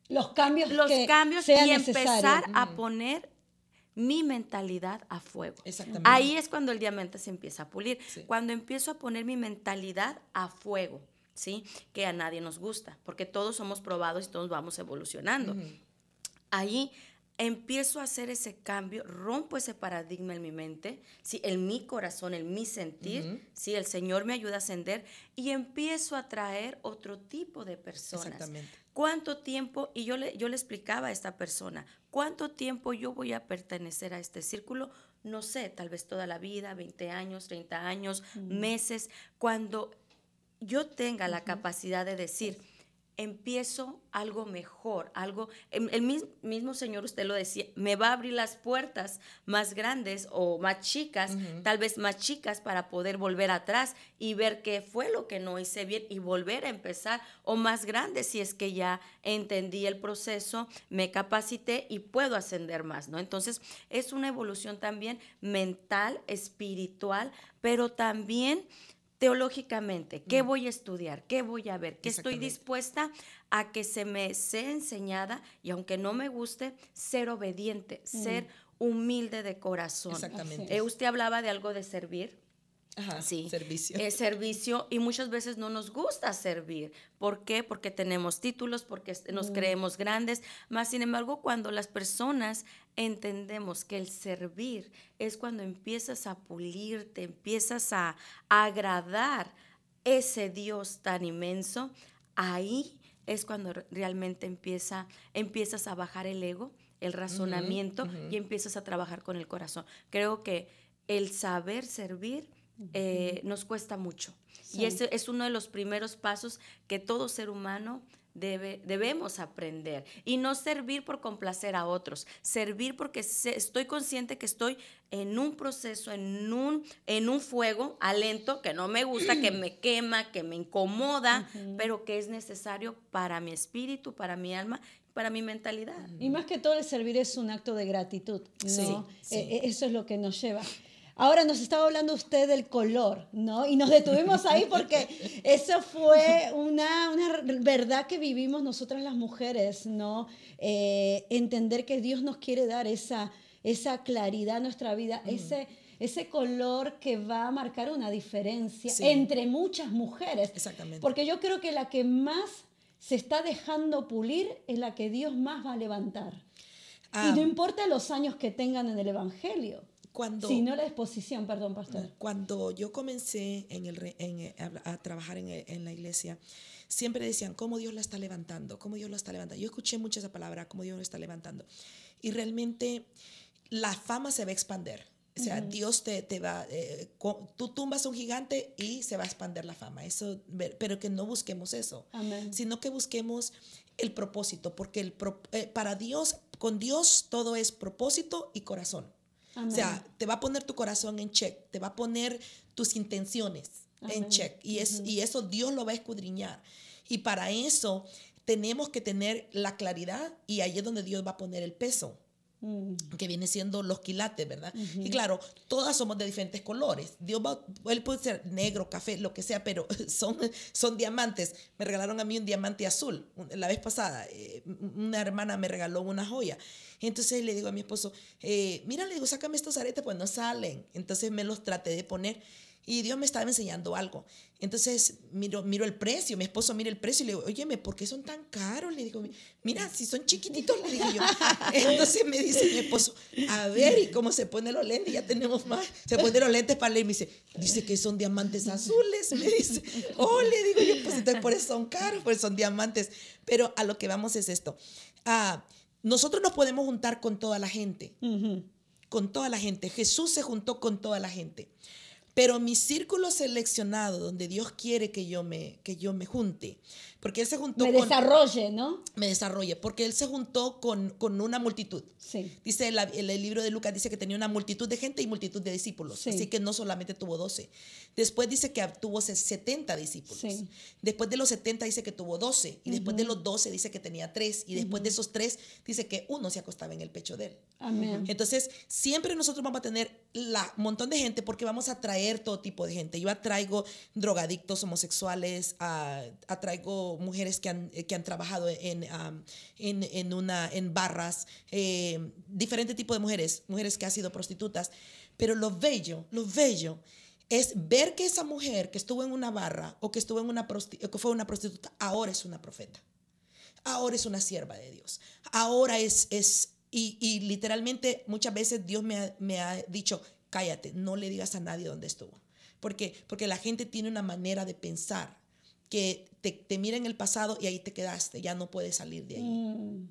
Los cambios los que cambios y empezar a poner mi mentalidad a fuego. Exactamente. Ahí es cuando el diamante se empieza a pulir. Sí. Cuando empiezo a poner mi mentalidad a fuego, ¿sí? Que a nadie nos gusta, porque todos somos probados y todos vamos evolucionando. Ahí empiezo a hacer ese cambio, rompo ese paradigma en mi mente, ¿sí? en mi corazón, en mi sentir, ¿sí? el Señor me ayuda a ascender y empiezo a traer otro tipo de personas. Exactamente. ¿Cuánto tiempo? Y yo le, yo le explicaba a esta persona, ¿cuánto tiempo yo voy a pertenecer a este círculo? No sé, tal vez toda la vida, 20 años, 30 años, meses, cuando yo tenga la capacidad de decir, empiezo algo mejor, algo, em, el mismo Señor, usted lo decía, me va a abrir las puertas más grandes o más chicas, tal vez más chicas para poder volver atrás y ver qué fue lo que no hice bien y volver a empezar, o más grandes si es que ya entendí el proceso, me capacité y puedo ascender más, ¿no? Entonces, es una evolución también mental, espiritual, pero también teológicamente, qué mm. voy a estudiar, qué voy a ver, qué estoy dispuesta a que se me sea enseñada y aunque no me guste, ser obediente, mm. ser humilde de corazón. Exactamente. Eh, usted hablaba de algo de servir. Ajá, sí. Servicio. Es servicio y muchas veces no nos gusta servir. ¿Por qué? Porque tenemos títulos, porque nos mm. creemos grandes. Más sin embargo, cuando las personas entendemos que el servir es cuando empiezas a pulirte, empiezas a, agradar ese Dios tan inmenso, ahí es cuando realmente empieza, empiezas a bajar el ego, el razonamiento y empiezas a trabajar con el corazón. Creo que el saber servir eh, nos cuesta mucho. Y ese es uno de los primeros pasos que todo ser humano debe, debemos aprender. Y no servir por complacer a otros, servir porque estoy consciente que estoy en un proceso, en un, en un fuego alento que no me gusta, que me *clears throat* quema, que me incomoda, pero que es necesario para mi espíritu, para mi alma para mi mentalidad. Y más que todo el servir es un acto de gratitud, ¿no? E, e, eso es lo que nos lleva. Ahora nos estaba hablando usted del color, ¿no? Y nos detuvimos ahí porque eso fue una, una verdad que vivimos nosotras las mujeres, ¿no? Eh, entender que Dios nos quiere dar esa, esa claridad en nuestra vida, ese, ese color que va a marcar una diferencia entre muchas mujeres. Exactamente. Porque yo creo que la que más se está dejando pulir es la que Dios más va a levantar. y no ah. importa los años que tengan en el Evangelio. Cuando, sí, no la exposición, perdón, pastor. Cuando yo comencé en el, en, a, trabajar en, en, la iglesia, siempre decían, ¿cómo Dios la está levantando? ¿Cómo Dios la está levantando? Yo escuché mucho esa palabra, ¿cómo Dios la está levantando? Y realmente la fama se va a expander. O sea, Dios te, te va, eh, tú tumbas un gigante y se va a expander la fama. Eso, pero que no busquemos eso, sino que busquemos el propósito, porque el, eh, para Dios, con Dios todo es propósito y corazón. O sea, te va a poner tu corazón en check, te va a poner tus intenciones en check. Y, es, y eso Dios lo va a escudriñar. Y para eso tenemos que tener la claridad y ahí es donde Dios va a poner el peso. Mm. que viene siendo los quilates, ¿verdad? Y claro, todas somos de diferentes colores. Dios va, él puede ser negro, café, lo que sea, pero *laughs* son, son diamantes. Me regalaron a mí un diamante azul la vez pasada. Eh, una hermana me regaló una joya. Entonces le digo a mi esposo, eh, mira, le digo, sácame estos aretes, pues no salen. Entonces me los traté de poner y Dios me estaba enseñando algo. Entonces miro, miro el precio, mi esposo mira el precio y le digo, óyeme, ¿por qué son tan caros? Le digo, mira, si son chiquititos, le digo yo. *laughs* Entonces me dice mi esposo, a ver, ¿y cómo se pone los lentes? Ya tenemos más. Se pone los lentes para leer y me dice, dice que son diamantes azules. Me dice, oh, le digo yo, pues entonces por eso son caros, pues son diamantes. Pero a lo que vamos es esto. Ah, nosotros nos podemos juntar con toda la gente. Con toda la gente. Jesús se juntó con toda la gente. Pero mi círculo seleccionado, donde Dios quiere que yo me, que yo me junte, porque Él se juntó me desarrolle, ¿no? Me desarrolle, porque Él se juntó con, con una multitud. Sí. Dice el, el, libro de Lucas, dice que tenía una multitud de gente y multitud de discípulos. Así que no solamente tuvo 12. Después dice que tuvo 70 discípulos. Sí. Después de los 70 dice que tuvo 12. Y después de los 12 dice que tenía 3. Y después de esos 3 dice que uno se acostaba en el pecho de Él. Amén. Entonces, siempre nosotros vamos a tener un montón de gente porque vamos a traer todo tipo de gente. Yo atraigo drogadictos homosexuales, atraigo mujeres que han, que han trabajado en, en, en, una, en barras, eh, diferente tipo de mujeres, mujeres que han sido prostitutas. Pero lo bello, lo bello es ver que esa mujer que estuvo en una barra o que, estuvo en una que fue una prostituta, ahora es una profeta. Ahora es una sierva de Dios. Ahora es, es y, literalmente muchas veces Dios me ha, me ha dicho, cállate, no le digas a nadie dónde estuvo. Porque, porque la gente tiene una manera de pensar que te, te mira en el pasado y ahí te quedaste, ya no puedes salir de ahí. Mm.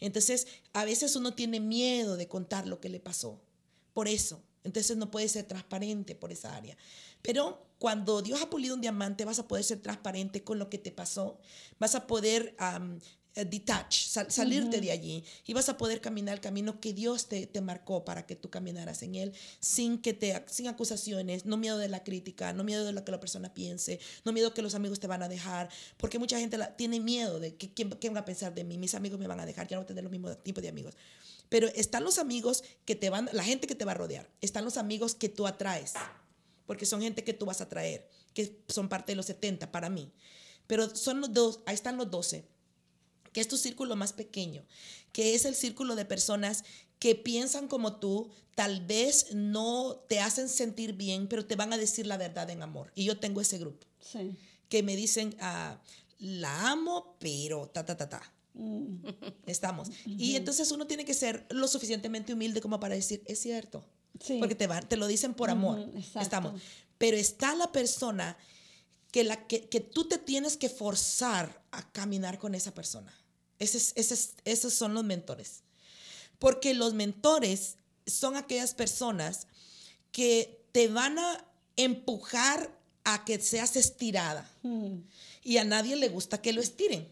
Entonces, a veces uno tiene miedo de contar lo que le pasó. Por eso. Entonces no puede ser transparente por esa área. Pero cuando Dios ha pulido un diamante, vas a poder ser transparente con lo que te pasó, vas a poder um, detach, sal, salirte de allí y vas a poder caminar el camino que Dios te, te, marcó para que tú caminaras en él sin que te sin acusaciones, no miedo de la crítica, no miedo de lo que la persona piense, no miedo que los amigos te van a dejar, porque mucha gente la, tiene miedo de que quién, quién va a pensar de mí, mis amigos me van a dejar, ya no voy a tener los mismos tipos de amigos. Pero están los amigos que te van, la gente que te va a rodear, están los amigos que tú atraes, porque son gente que tú vas a traer, que son parte de los 70 para mí. Pero son los dos, ahí están los 12 que es tu círculo más pequeño, que es el círculo de personas que piensan como tú, tal vez no te hacen sentir bien, pero te van a decir la verdad en amor. Y yo tengo ese grupo. Sí. Que me dicen, ah, la amo, pero ta, ta, ta, ta. Mm. Estamos. Y entonces uno tiene que ser lo suficientemente humilde como para decir, es cierto. Sí. Porque te, va, te lo dicen por amor. Estamos. Pero está la persona que, la, que, que tú te tienes que forzar a caminar con esa persona. Ese es- ese es- esos son los mentores. Porque los mentores son aquellas personas que te van a empujar a que seas estirada. Mm. Y a nadie le gusta que lo estiren.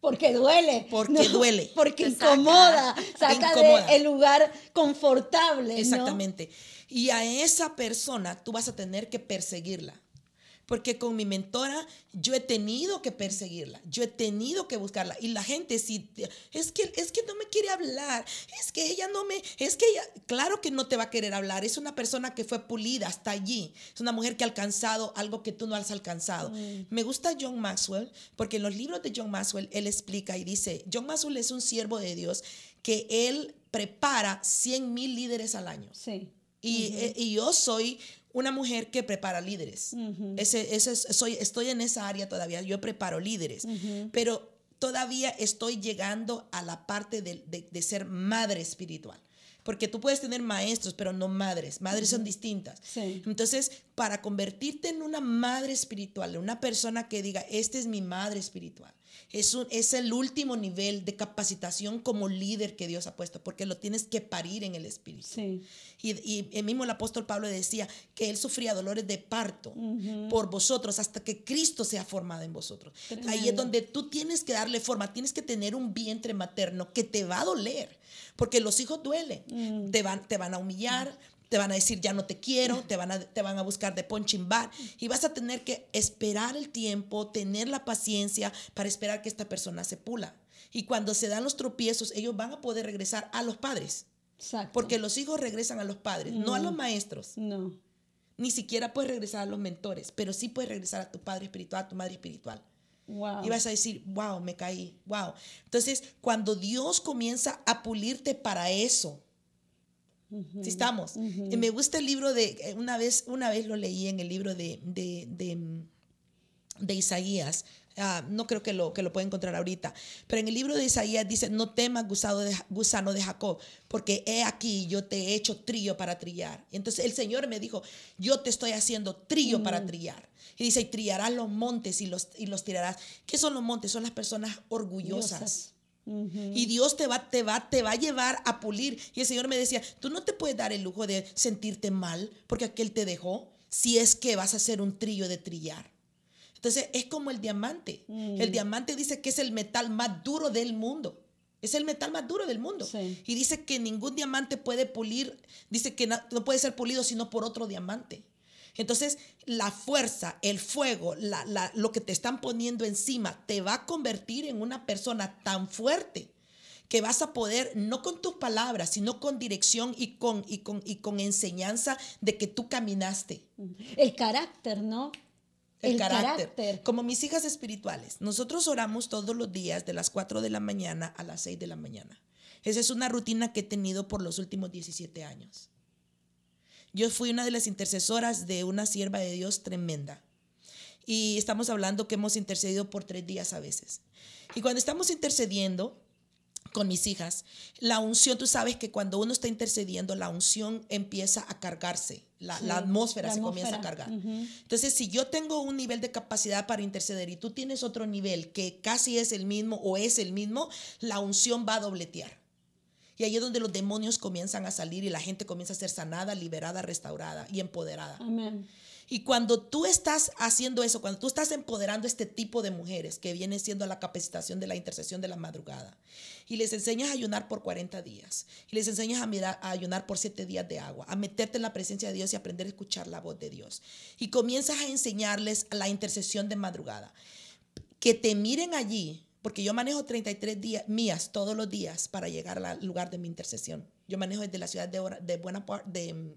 Porque duele. Porque duele. Porque Te incomoda. Saca Incomoda. del lugar confortable. ¿no? Exactamente. Y a esa persona tú vas a tener que perseguirla. Porque con mi mentora yo he tenido que perseguirla, yo he tenido que buscarla. Y la gente sí, es que, es que no me quiere hablar, es que ella no me, es que ella, claro que no te va a querer hablar. Es una persona que fue pulida hasta allí. Es una mujer que ha alcanzado algo que tú no has alcanzado. Me gusta John Maxwell porque en los libros de John Maxwell él explica y dice, John Maxwell es un siervo de Dios que él prepara 100 mil líderes al año. Sí. Y, eh, y yo soy una mujer que prepara líderes. Ese, ese es- soy, estoy en esa área todavía, yo preparo líderes, pero todavía estoy llegando a la parte de, de- de ser madre espiritual. Porque tú puedes tener maestros, pero no madres. Madres son distintas. Sí. Entonces, para convertirte en una madre espiritual, en una persona que diga, esta es mi madre espiritual, es, un, es el último nivel de capacitación como líder que Dios ha puesto, porque lo tienes que parir en el espíritu. Sí. Y, y el mismo el apóstol Pablo decía que él sufría dolores de parto por vosotros hasta que Cristo sea formado en vosotros. Ahí es donde tú tienes que darle forma, tienes que tener un vientre materno que te va a doler, porque los hijos duelen, Mm. te, van, te van a humillar. Te van a decir, ya no te quiero, te van, a, te van a buscar de punching bag y vas a tener que esperar el tiempo, tener la paciencia para esperar que esta persona se pula. Y cuando se dan los tropiezos, ellos van a poder regresar a los padres. Exacto. Porque los hijos regresan a los padres, no a los maestros. No. Ni siquiera puedes regresar a los mentores, pero sí puedes regresar a tu padre espiritual, a tu madre espiritual. Wow. Y vas a decir, wow, me caí, wow. Entonces, cuando Dios comienza a pulirte para eso, si estamos. Y me gusta el libro de, eh, una vez, una vez lo leí en el libro de, de, de, de Isaías. Ah, no creo que lo, que lo pueda encontrar ahorita. Pero en el libro de Isaías dice, no temas gusano de, gusano de Jacob, porque he aquí yo te he hecho trillo para trillar. Entonces el Señor me dijo, yo te estoy haciendo trillo para trillar. Y dice, y trillarás los montes y los, y los tirarás. ¿Qué son los montes? Son las personas orgullosas. Y Dios te va, te, va, te va a llevar a pulir. Y el Señor me decía, tú no te puedes dar el lujo de sentirte mal porque aquel te dejó, si es que vas a hacer un trillo de trillar. Entonces es como el diamante. Mm. El diamante dice que es el metal más duro del mundo. Es el metal más duro del mundo. Sí. Y dice que ningún diamante puede pulir, dice que no puede ser pulido sino por otro diamante. Entonces, la fuerza, el fuego, la- la- lo que te están poniendo encima, te va a convertir en una persona tan fuerte que vas a poder, no con tus palabras, sino con dirección y con, y con, y con enseñanza de que tú caminaste. El carácter, ¿no? El, El carácter. carácter. Como mis hijas espirituales. Nosotros oramos todos los días de las 4 de la mañana a las 6 de la mañana. Esa es una rutina que he tenido por los últimos 17 años. Yo fui una de las intercesoras de una sierva de Dios tremenda. Y estamos hablando que hemos intercedido por tres días a veces. Y cuando estamos intercediendo con mis hijas, la unción, tú sabes que cuando uno está intercediendo, la unción empieza a cargarse, la, Sí, la atmósfera la se comienza a cargar. Ujú. Entonces, si yo tengo un nivel de capacidad para interceder y tú tienes otro nivel que casi es el mismo o es el mismo, la unción va a dobletear. Y ahí es donde los demonios comienzan a salir y la gente comienza a ser sanada, liberada, restaurada y empoderada. Amén. Y cuando tú estás haciendo eso, cuando tú estás empoderando este tipo de mujeres que viene siendo la capacitación de la intercesión de la madrugada, y les enseñas a ayunar por 40 días, y les enseñas a, mirar, a ayunar por 7 días de agua, a meterte en la presencia de Dios y aprender a escuchar la voz de Dios, y comienzas a enseñarles la intercesión de madrugada, que te miren allí, porque yo manejo 33 días, mías todos los días para llegar al lugar de mi intercesión. Yo manejo desde la ciudad de, de Buena de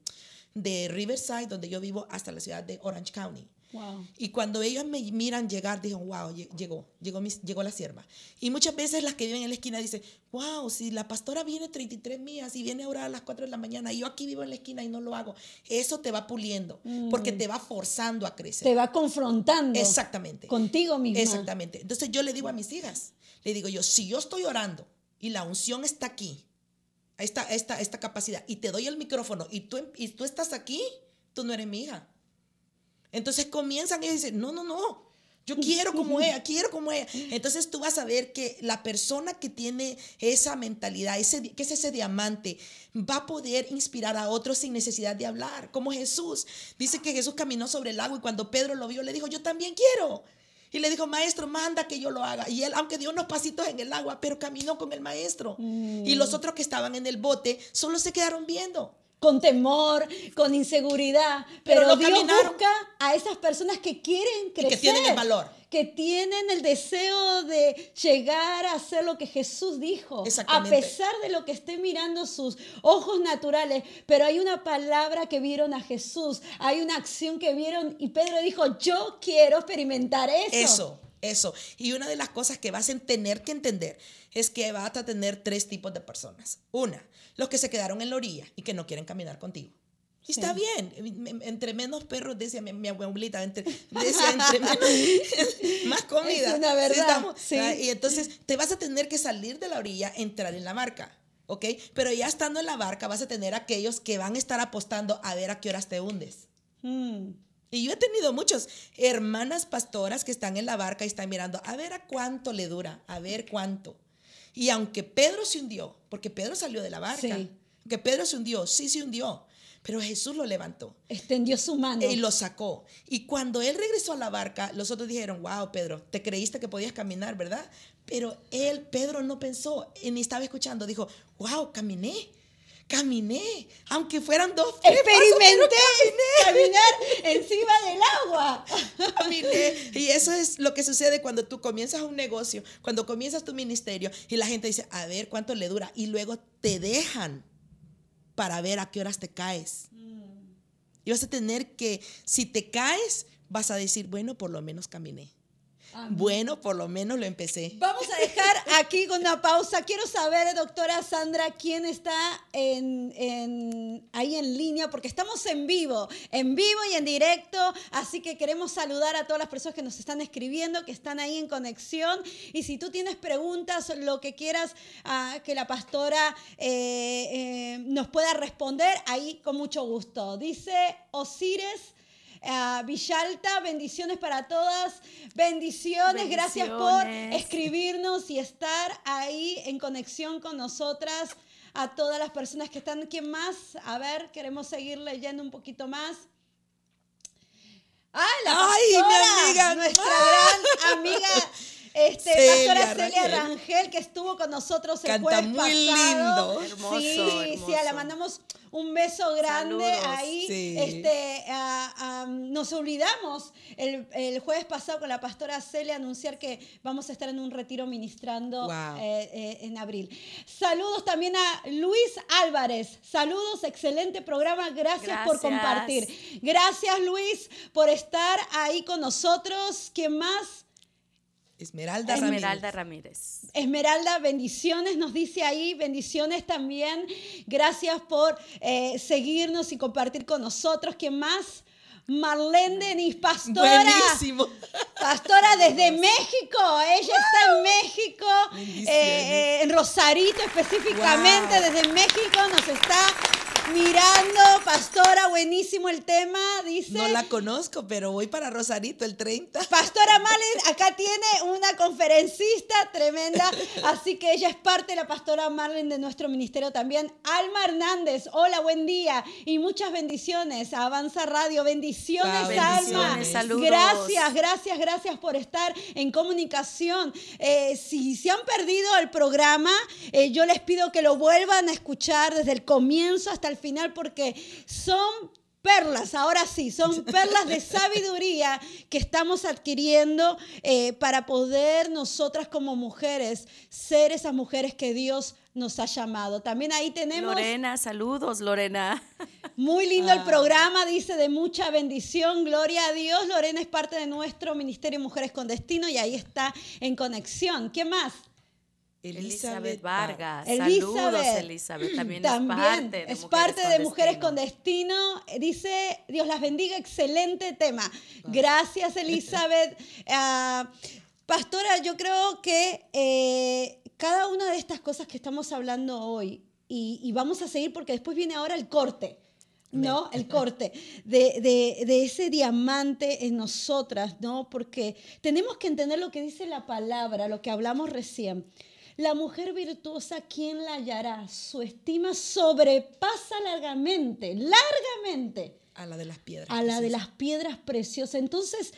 de Riverside, donde yo vivo, hasta la ciudad de Orange County. Y cuando ellos me miran llegar, dicen, wow, llegó, llegó, llegó la sierva. Y muchas veces las que viven en la esquina dicen, wow, si la pastora viene 33 mías y viene a orar a las 4 de la mañana y yo aquí vivo en la esquina y no lo hago, eso te va puliendo, porque mm. te va forzando a crecer. Te va confrontando. Exactamente. Contigo mismo. Exactamente. Entonces yo le digo a mis hijas, le digo yo, si yo estoy orando y la unción está aquí, esta, esta, esta capacidad y te doy el micrófono y tú, y tú estás aquí, tú no eres mi hija. Entonces comienzan y dicen, no, no, no, yo *laughs* quiero como ella, quiero como ella. Entonces tú vas a ver que la persona que tiene esa mentalidad, ese, que es ese diamante, va a poder inspirar a otros sin necesidad de hablar, como Jesús. Dice que Jesús caminó sobre el agua y cuando Pedro lo vio le dijo, yo también quiero. Y le dijo, maestro, manda que yo lo haga. Y él, aunque dio unos pasitos en el agua, pero caminó con el maestro. Y los mm. otros que estaban en el bote solo se quedaron viendo con temor, con inseguridad. Pero, Dios busca a esas personas que quieren crecer. que tienen el valor. Que tienen el deseo de llegar a hacer lo que Jesús dijo. A pesar de lo que esté mirando sus ojos naturales. Pero hay una palabra que vieron a Jesús. Hay una acción que vieron. Y Pedro dijo, yo quiero experimentar eso. Eso, eso. Y una de las cosas que vas a tener que entender es que vas a tener tres tipos de personas. Una, los que se quedaron en la orilla y que no quieren caminar contigo. Y está bien, entre menos perros, decía mi, abuelita, entre, *laughs* decía, entre menos, *laughs* más comida. Es una verdad. Sí, Y entonces te vas a tener que salir de la orilla, entrar en la barca, ¿ok? Pero ya estando en la barca vas a tener aquellos que van a estar apostando a ver a qué horas te hundes. Hmm. Y yo he tenido muchos hermanas pastoras que están en la barca y están mirando a ver a cuánto le dura, a ver cuánto. Y aunque Pedro se hundió, porque Pedro salió de la barca, que Pedro se hundió, sí se hundió, pero Jesús lo levantó. Extendió su mano. Y lo sacó. Y cuando él regresó a la barca, los otros dijeron, wow, Pedro, te creíste que podías caminar, ¿verdad? Pero él, Pedro, no pensó, ni estaba escuchando, dijo, wow, caminé caminé, aunque fueran dos. Experimenté caminar encima del agua. Caminé. Y eso es lo que sucede cuando tú comienzas un negocio, cuando comienzas tu ministerio y la gente dice, a ver cuánto le dura. Y luego te dejan para ver a qué horas te caes. Mm. Y vas a tener que, si te caes, vas a decir, bueno, por lo menos caminé. Bueno, por lo menos lo empecé. Vamos a dejar aquí con una pausa. Quiero saber, doctora Sandra, quién está en, ahí en línea, porque estamos en vivo, en vivo y en directo. Así que queremos saludar a todas las personas que nos están escribiendo, que están ahí en conexión. Y si tú tienes preguntas, lo que quieras ah, que la pastora eh, eh, nos pueda responder, ahí con mucho gusto. Dice Osires. Villalta, bendiciones para todas. Bendiciones. gracias por escribirnos y estar ahí en conexión con nosotras. A todas las personas que están, ¿quién más? A ver, queremos seguir leyendo un poquito más. ¡Ay, la pastora! Nuestra gran amiga este, pastora Celia Rangel. que estuvo con nosotros el Canta muy lindo. Hermoso, sí, sí, le mandamos un beso grande ahí. Este, nos olvidamos el, el, jueves pasado con la pastora Celia anunciar que vamos a estar en un retiro ministrando eh, eh, en abril. Saludos también a Luis Álvarez. Saludos, excelente programa. Gracias, por compartir. Gracias, Luis, por estar ahí con nosotros. ¿Quién más? Esmeralda, Esmeralda Ramírez. Esmeralda, bendiciones, nos dice ahí, bendiciones también. Gracias por eh, seguirnos y compartir con nosotros. ¿Quién más? Marlene Denis, pastora. Buenísimo. Pastora *laughs* desde México. Ella está en México, eh, en Rosarito específicamente, desde México. Nos está mirando, pastora, buenísimo el tema, dice. No la conozco, pero voy para Rosarito el 30. Pastora Marlene acá tiene una conferencista tremenda, así que ella es parte de la pastora Marlene de nuestro ministerio también. Alma Hernández, hola, buen día y muchas bendiciones. Avanza Radio, bendiciones, Ah, Alma. bendiciones. Saludos. Gracias, gracias, gracias por estar en comunicación. Eh, si se han perdido el programa, eh, yo les pido que lo vuelvan a escuchar desde el comienzo hasta el final porque son perlas, ahora sí, son *laughs* perlas de sabiduría que estamos adquiriendo eh, para poder nosotras como mujeres ser esas mujeres que Dios nos ha llamado. También ahí tenemos... Lorena, saludos, Lorena. Muy lindo Ah. el programa, dice de mucha bendición, gloria a Dios. Lorena es parte de nuestro Ministerio Mujeres con Destino y ahí está en conexión. ¿Qué más? Elizabeth Vargas. Elizabeth. Saludos, Elizabeth. También, También es parte de es Mujeres parte con de Mujeres Destino. con Destino. Dice, Dios las bendiga, excelente tema. Gracias, Elizabeth. *laughs* Ah, pastora, yo creo que eh, cada una de estas cosas que estamos hablando hoy, y, y vamos a seguir porque después viene ahora el corte. ¿no? El corte de, de- de ese diamante en nosotras, ¿no? Porque tenemos que entender lo que dice la palabra, lo que hablamos recién. La mujer virtuosa, ¿quién la hallará? Su estima sobrepasa largamente, largamente A la de las piedras. a la de las piedras preciosas. Entonces,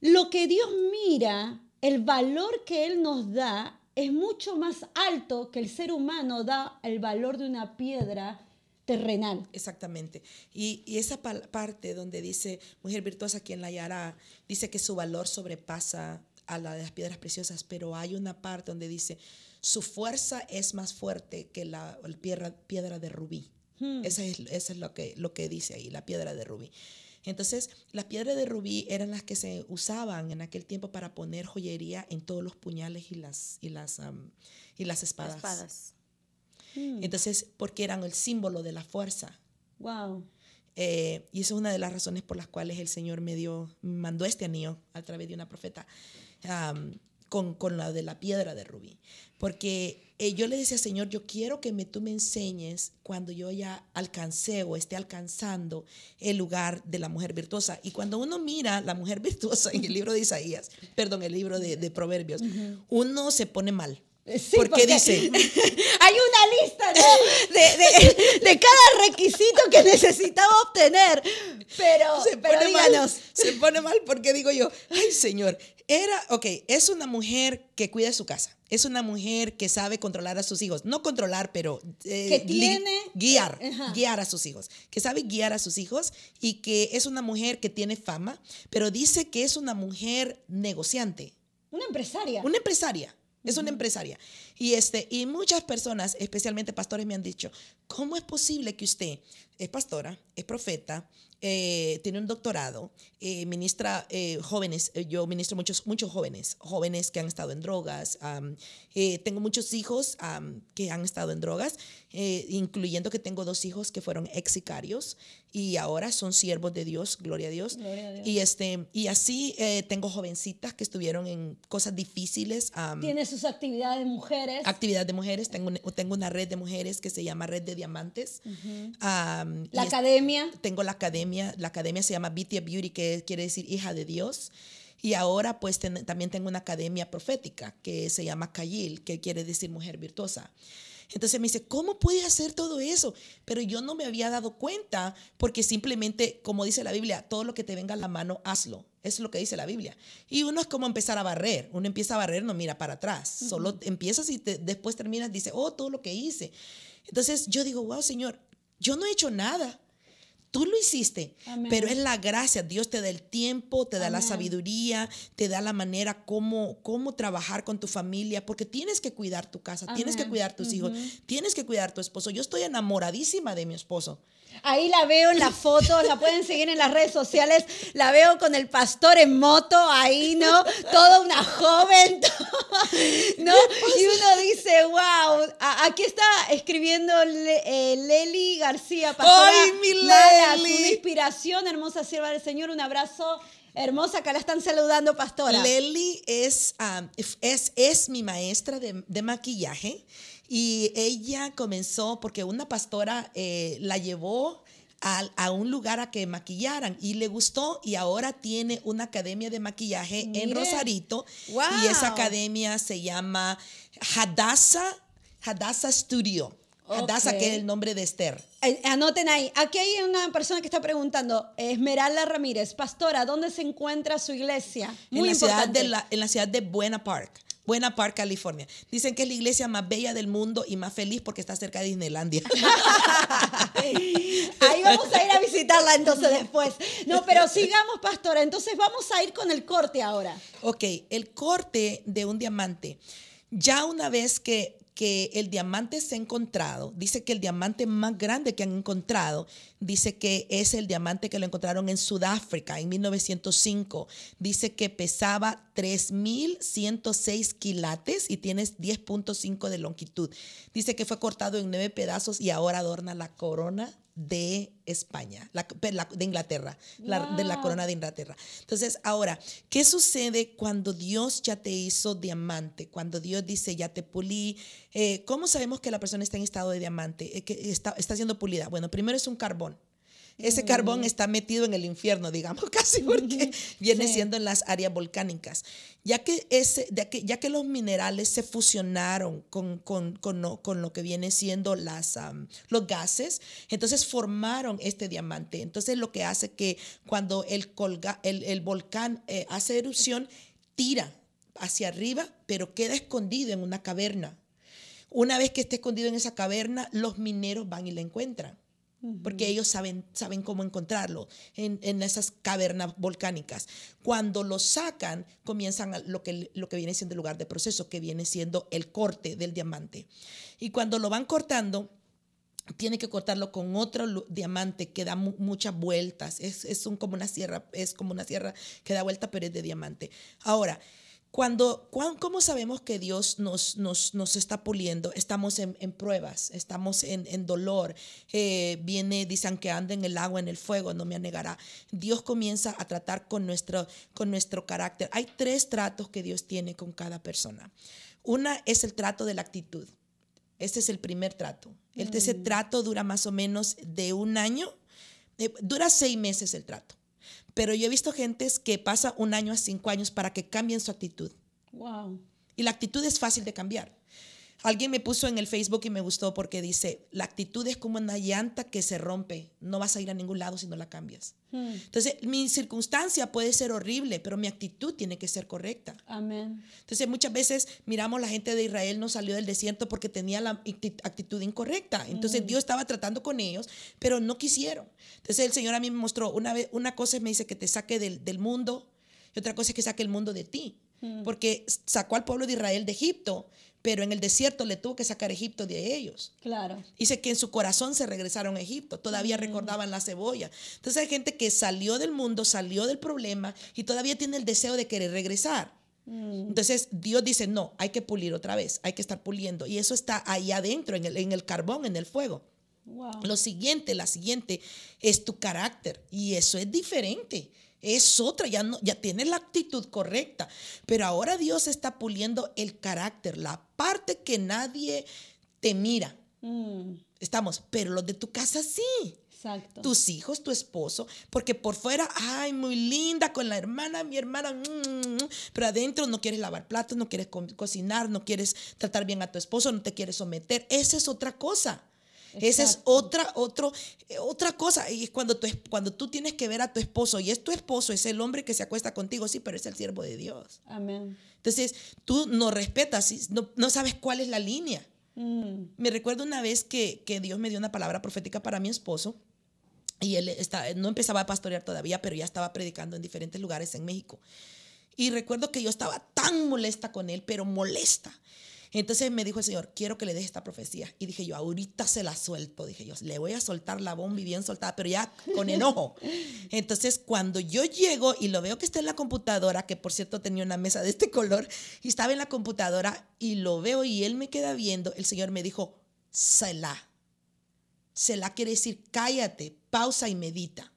lo que Dios mira, el valor que Él nos da, es mucho más alto que el ser humano da el valor de una piedra terrenal. Exactamente. Y, y esa parte donde dice, mujer virtuosa, quien la hallará, dice que su valor sobrepasa a la de las piedras preciosas, pero hay una parte donde dice, su fuerza es más fuerte que la, la piedra, piedra de rubí. Esa es, esa es lo, que, lo que dice ahí, la piedra de rubí. Entonces, las piedras de rubí eran las que se usaban en aquel tiempo para poner joyería en todos los puñales y las, y las, y las espadas. Espadas. Entonces, porque eran el símbolo de la fuerza. Wow. Eh, y esa es una de las razones por las cuales el Señor me dio, mandó este anillo a través de una profeta con, con la de la piedra de rubí. Porque eh, yo le decía, Señor, yo quiero que me, tú me enseñes cuando yo ya alcancé o esté alcanzando el lugar de la mujer virtuosa. Y cuando uno mira la mujer virtuosa en el libro de Isaías, perdón, el libro de, de Proverbios, uno se pone mal. Sí, porque porque dice, *laughs* hay una lista ¿no? de, de- de cada requisito que necesitaba obtener. Pero, se pero pone mal, se pone mal porque digo yo, ay Señor, era, ok, es una mujer que cuida su casa, es una mujer que sabe controlar a sus hijos, no controlar, pero eh, Que tiene- guiar, Ajá. guiar a sus hijos, que sabe guiar a sus hijos y que es una mujer que tiene fama, pero dice que es una mujer negociante, Una empresaria. una empresaria. Es una empresaria. Y, este, y muchas personas, especialmente pastores, me han dicho, ¿cómo es posible que usted es pastora, es profeta, eh, tiene un doctorado, eh, ministra eh, jóvenes, eh, yo ministro muchos, muchos jóvenes, jóvenes que han estado en drogas, eh, tengo muchos hijos que han estado en drogas, eh, incluyendo que tengo dos hijos que fueron ex sicarios y ahora son siervos de Dios, gloria a Dios. Gloria a Dios. Y, este, y así eh, tengo jovencitas que estuvieron en cosas difíciles. am, Tiene sus actividades de mujeres. actividad de mujeres. Tengo, tengo una red de mujeres que se llama Red de Diamantes. Am, y la es- academia. tengo la academia, la academia se llama Bitia Beauty, que quiere decir hija de Dios. Y ahora pues ten- también tengo una academia profética que se llama Kayil, que quiere decir mujer virtuosa. Entonces me dice, ¿cómo puede hacer todo eso? Pero yo no me había dado cuenta porque simplemente, como dice la Biblia, todo lo que te venga a la mano, hazlo. Eso es lo que dice la Biblia. Y uno es como empezar a barrer. Uno empieza a barrer, no mira para atrás. Solo empiezas y te- después terminas, dice, oh, todo lo que hice. Entonces yo digo, wow, Señor, yo no he hecho nada. Tú lo hiciste, Amén. pero es la gracia. Dios te da el tiempo, te da la sabiduría, te da la manera cómo, cómo trabajar con tu familia, porque tienes que cuidar tu casa, tienes que cuidar tus hijos, tienes que cuidar tu esposo. Yo estoy enamoradísima de mi esposo. Ahí la veo en la foto, la pueden seguir en las redes sociales. La veo con el pastor en moto, ahí, ¿no? Toda una joven, *laughs* ¿no? Y uno dice, wow, aquí está escribiendo eh, Leli García, pastora ¡Ay, mi Malas, Leli! una inspiración, hermosa sierva del Señor, un abrazo. Hermosa, acá la están saludando, pastora. Leli es, um, es, es mi maestra de, de maquillaje y ella comenzó porque una pastora eh, la llevó a, a, un lugar a que maquillaran y le gustó y ahora tiene una academia de maquillaje Mire. en Rosarito Wow. y esa academia se llama Hadassah, Hadassah Studio. Hadassah, Ok. que es el nombre de Esther. Eh, Anoten ahí. Aquí hay una persona que está preguntando, Esmeralda Ramírez, pastora, ¿dónde se encuentra su iglesia? Muy en, la ciudad de la, en la ciudad de Buena Park. Buena Park, California. Dicen que es la iglesia más bella del mundo y más feliz porque está cerca de Disneylandia. *laughs* Ahí vamos a ir a visitarla entonces después. No, pero sigamos, pastora. Entonces vamos a ir con el corte ahora. ok, el corte de un diamante. Ya una vez que, que el diamante se ha encontrado, dice que el diamante más grande que han encontrado, dice que es el diamante que lo encontraron en Sudáfrica en 1905. Dice que pesaba 3.106 quilates y tienes 10.5 de longitud. Dice que fue cortado en nueve pedazos y ahora adorna la corona de España, la- de Inglaterra, la- de la corona de Inglaterra. Entonces, ahora, ¿qué sucede cuando Dios ya te hizo diamante? Cuando Dios dice, ya te pulí. Eh, ¿Cómo sabemos que la persona está en estado de diamante? Eh, que está, está siendo pulida. Bueno, primero es un carbón. Ese carbón está metido en el infierno, digamos, *laughs* casi porque viene Sí. siendo en las áreas volcánicas. Ya que, ese, ya que, ya que los minerales se fusionaron con, con, con, lo, con lo que viene siendo las, los gases, entonces formaron este diamante. Entonces lo que hace que cuando el, colga, el, el volcán eh, hace erupción, tira hacia arriba, pero queda escondido en una caverna. Una vez que esté escondido en esa caverna, los mineros van y lo encuentran porque ellos saben, saben cómo encontrarlo en, en esas cavernas volcánicas. Cuando lo sacan, comienzan lo que, lo que viene siendo el lugar de proceso, que viene siendo el corte del diamante. Y cuando lo van cortando, tiene que cortarlo con otro diamante que da mu- muchas vueltas. Es, es un, como una sierra, es como una sierra que da vuelta, pero es de diamante. Ahora, cuando, cuan- ¿cómo sabemos que Dios nos, nos, nos está puliendo? Estamos en, en pruebas, estamos en, en dolor. Eh, viene, dicen que anda en el agua, en el fuego, no me anegará. Dios comienza a tratar con nuestro, con nuestro carácter. Hay tres tratos que Dios tiene con cada persona. Una es el trato de la actitud. Este es el primer trato. El, Ese trato dura más o menos de un año. Eh, dura seis meses el trato. Pero yo he visto gentes que pasa un año a cinco años para que cambien su actitud. Wow. Y la actitud es fácil de cambiar. Alguien me puso en el Facebook y me gustó porque dice, la actitud es como una llanta que se rompe. No vas a ir a ningún lado si no la cambias. Hmm. Entonces, mi circunstancia puede ser horrible, pero mi actitud tiene que ser correcta. Amén. Entonces muchas veces miramos la gente de Israel no salió del desierto porque tenía la acti- actitud incorrecta. Entonces Dios estaba tratando con ellos, pero no quisieron. Entonces el Señor a mí me mostró, una, vez, una cosa me dice que te saque del, del mundo y otra cosa es que saque el mundo de ti. Porque sacó al pueblo de Israel de Egipto, pero en el desierto le tuvo que sacar Egipto de ellos. Claro. Dice que en su corazón se regresaron a Egipto, todavía recordaban la cebolla. Entonces hay gente que salió del mundo, salió del problema y todavía tiene el deseo de querer regresar. Entonces Dios dice, no, hay que pulir otra vez, hay que estar puliendo. Y eso está ahí adentro, en el, en el carbón, en el fuego. Wow. Lo siguiente, la siguiente es tu carácter y eso es diferente. Es otra, ya, no, ya tienes la actitud correcta, pero ahora Dios está puliendo el carácter, la parte que nadie te mira. Mm, Estamos, pero los de tu casa sí. exacto. Tus hijos, tu esposo, porque por fuera, ay, muy linda con la hermana, mi hermana, mm, pero adentro no quieres lavar platos, no quieres co- cocinar, no quieres tratar bien a tu esposo, no te quieres someter. Esa es otra cosa. Esa es otra, otro, eh, otra cosa. Y es cuando, tu cuando tú tienes que ver a tu esposo y es tu esposo, es el hombre que se acuesta contigo, sí, pero es el siervo de Dios. Amén. Entonces, tú no respetas, no, no sabes cuál es la línea. Mm, Me recuerdo una vez que, que Dios me dio una palabra profética para mi esposo y él está, no empezaba a pastorear todavía, pero ya estaba predicando en diferentes lugares en México. Y recuerdo que yo estaba tan molesta con él, pero molesta. Entonces me dijo el Señor, quiero que le des esta profecía. Y dije yo, ahorita se la suelto. Dije yo, le voy a soltar la bomba y bien soltada, pero ya con enojo. *laughs* Entonces cuando yo llego y lo veo que está en la computadora, que por cierto tenía una mesa de este color, y estaba en la computadora y lo veo y él me queda viendo, el Señor me dijo, Selah. Selah quiere decir cállate, pausa y medita.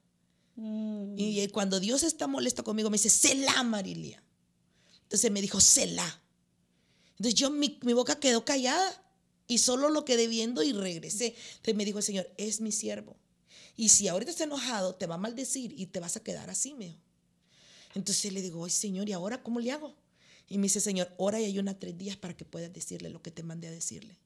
Mm. Y cuando Dios está molesto conmigo, me dice, Selah, Marilia. Entonces me dijo, Selah. Entonces yo, mi, boca quedó callada y solo lo quedé viendo y regresé. Entonces me dijo el Señor, es mi siervo. Y si ahorita está enojado, te va a maldecir y te vas a quedar así, me. Entonces le digo, ay Señor, ¿y ahora cómo le hago? Y me dice, Señor, ora y ayuna tres días para que puedas decirle lo que te mandé a decirle.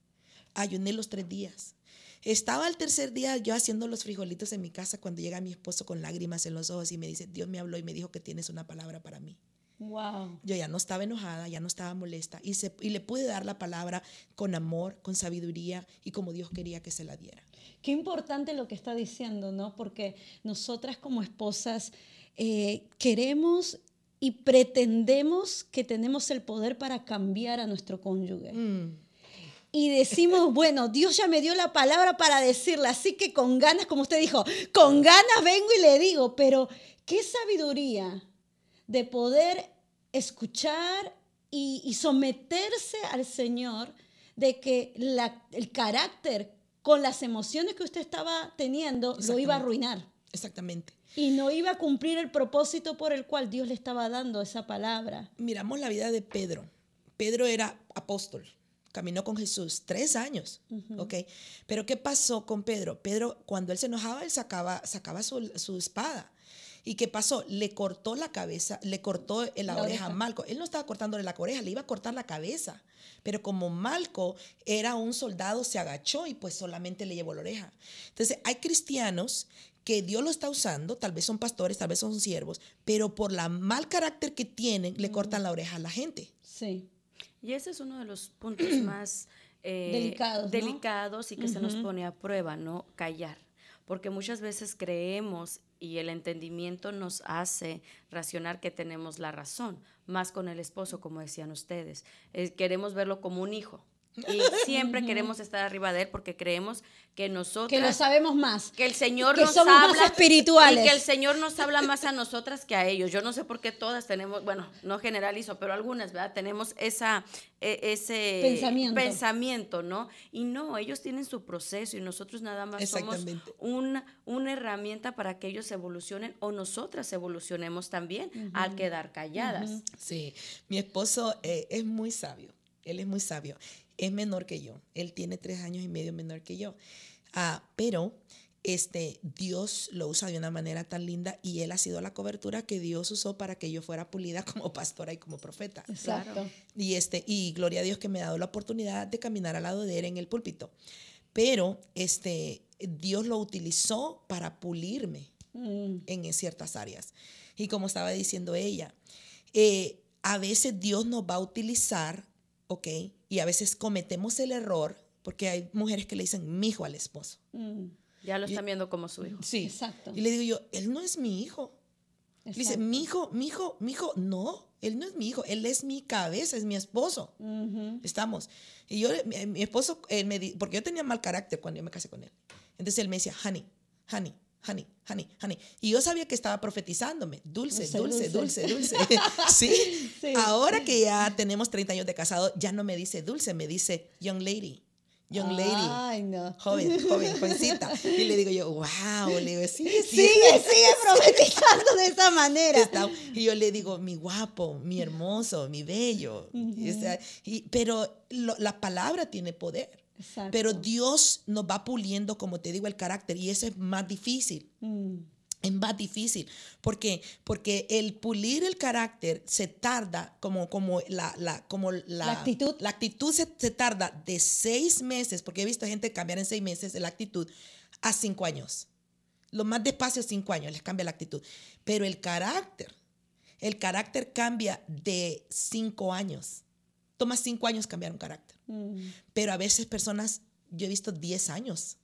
Ayuné los tres días. Estaba el tercer día yo haciendo los frijolitos en mi casa cuando llega mi esposo con lágrimas en los ojos y me dice, Dios me habló y me dijo que tienes una palabra para mí. Wow. Yo ya no estaba enojada, ya no estaba molesta y, se, y le pude dar la palabra con amor, con sabiduría y como Dios quería que se la diera. Qué importante lo que está diciendo, ¿no? Porque nosotras como esposas eh, queremos y pretendemos que tenemos el poder para cambiar a nuestro cónyuge. Mm, Y decimos, *laughs* bueno, Dios ya me dio la palabra para decirla, así que con ganas, como usted dijo, con ganas vengo y le digo, pero qué sabiduría de poder escuchar y, y someterse al Señor, de que la- el carácter con las emociones que usted estaba teniendo lo iba a arruinar. exactamente. Y no iba a cumplir el propósito por el cual Dios le estaba dando esa palabra. Miramos la vida de Pedro. Pedro era apóstol, caminó con Jesús tres años, ¿ok? Pero ¿qué pasó con Pedro? Pedro, cuando él se enojaba, él sacaba, sacaba su, su espada. ¿Y qué pasó? Le cortó la cabeza, le cortó la, La oreja oreja. a Malco. Él no estaba cortándole la oreja, le iba a cortar la cabeza. Pero como Malco era un soldado, se agachó y pues solamente le llevó la oreja. Entonces, hay cristianos que Dios lo está usando, tal vez son pastores, tal vez son siervos, pero por la mal carácter que tienen, le cortan la oreja a la gente. Sí. Y ese es uno de los puntos *clears throat* más eh, Delicados, ¿no? delicados y que se nos pone a prueba, ¿no? Callar. Porque muchas veces creemos y el entendimiento nos hace racionar que tenemos la razón, más con el esposo, como decían ustedes. Eh, queremos verlo como un hijo. Y *laughs* siempre queremos estar arriba de él porque creemos que nosotros Que lo sabemos más. que el Señor Que nos somos más habla espirituales. y que el Señor nos habla más a nosotras que a ellos. Yo no sé por qué todas tenemos, bueno, no generalizo, pero algunas, ¿verdad? Tenemos esa e- ese Pensamiento. pensamiento, ¿no? Y no, ellos tienen su proceso y nosotros nada más somos una, una herramienta para que ellos evolucionen o nosotras evolucionemos también al quedar calladas. Sí, mi esposo eh, es muy sabio, él es muy sabio, es menor que yo, él tiene tres años y medio menor que yo, Ah, pero este, Dios lo usa de una manera tan linda y él ha sido la cobertura que Dios usó para que yo fuera pulida *laughs* como pastora y como profeta. Exacto. Y, este, y gloria a Dios que me ha dado la oportunidad de caminar al lado de él en el púlpito. Pero este, Dios lo utilizó para pulirme Mm, en ciertas áreas. Y como estaba diciendo ella, eh, a veces Dios nos va a utilizar, ¿ok? Y a veces cometemos el error, porque hay mujeres que le dicen mi hijo al esposo. mm, Ya lo están viendo como su hijo. Sí. Exacto. Y le digo yo, él no es mi hijo. Le dice, mi hijo, mi hijo, mi hijo, no, él no es mi hijo, él es mi cabeza, es mi esposo. Estamos. Y yo, mi, mi esposo, él me di- porque yo tenía mal carácter cuando yo me casé con él. Entonces él me decía, honey, honey, honey, honey, honey. Y yo sabía que estaba profetizándome, dulce, Dulce, dulce, dulce. dulce, dulce. *laughs* ¿Sí? Sí. Ahora que ya tenemos 30 años de casado, ya no me dice dulce, me dice young lady, young lady. Ay, no. Joven, joven, jovencita. Y le digo yo, wow, le digo, sí, *laughs* sí. Sigue, sigue profetizando de esa manera. Está- y yo le digo, mi guapo, mi hermoso, mi bello. Y, o sea, y- pero lo- la palabra tiene poder. Exacto. Pero Dios nos va puliendo, como te digo, el carácter y eso es más difícil. Mm, Es más difícil. ¿Por qué? Porque el pulir el carácter se tarda, como, como, la, la- como la, La actitud. La actitud se, se tarda de seis meses, porque he visto gente cambiar en seis meses la actitud, a cinco años. Lo más despacio es cinco años, les cambia la actitud. Pero el carácter, el carácter cambia de cinco años. Toma cinco años cambiar un carácter. Mm, Pero a veces personas, yo he visto 10 años.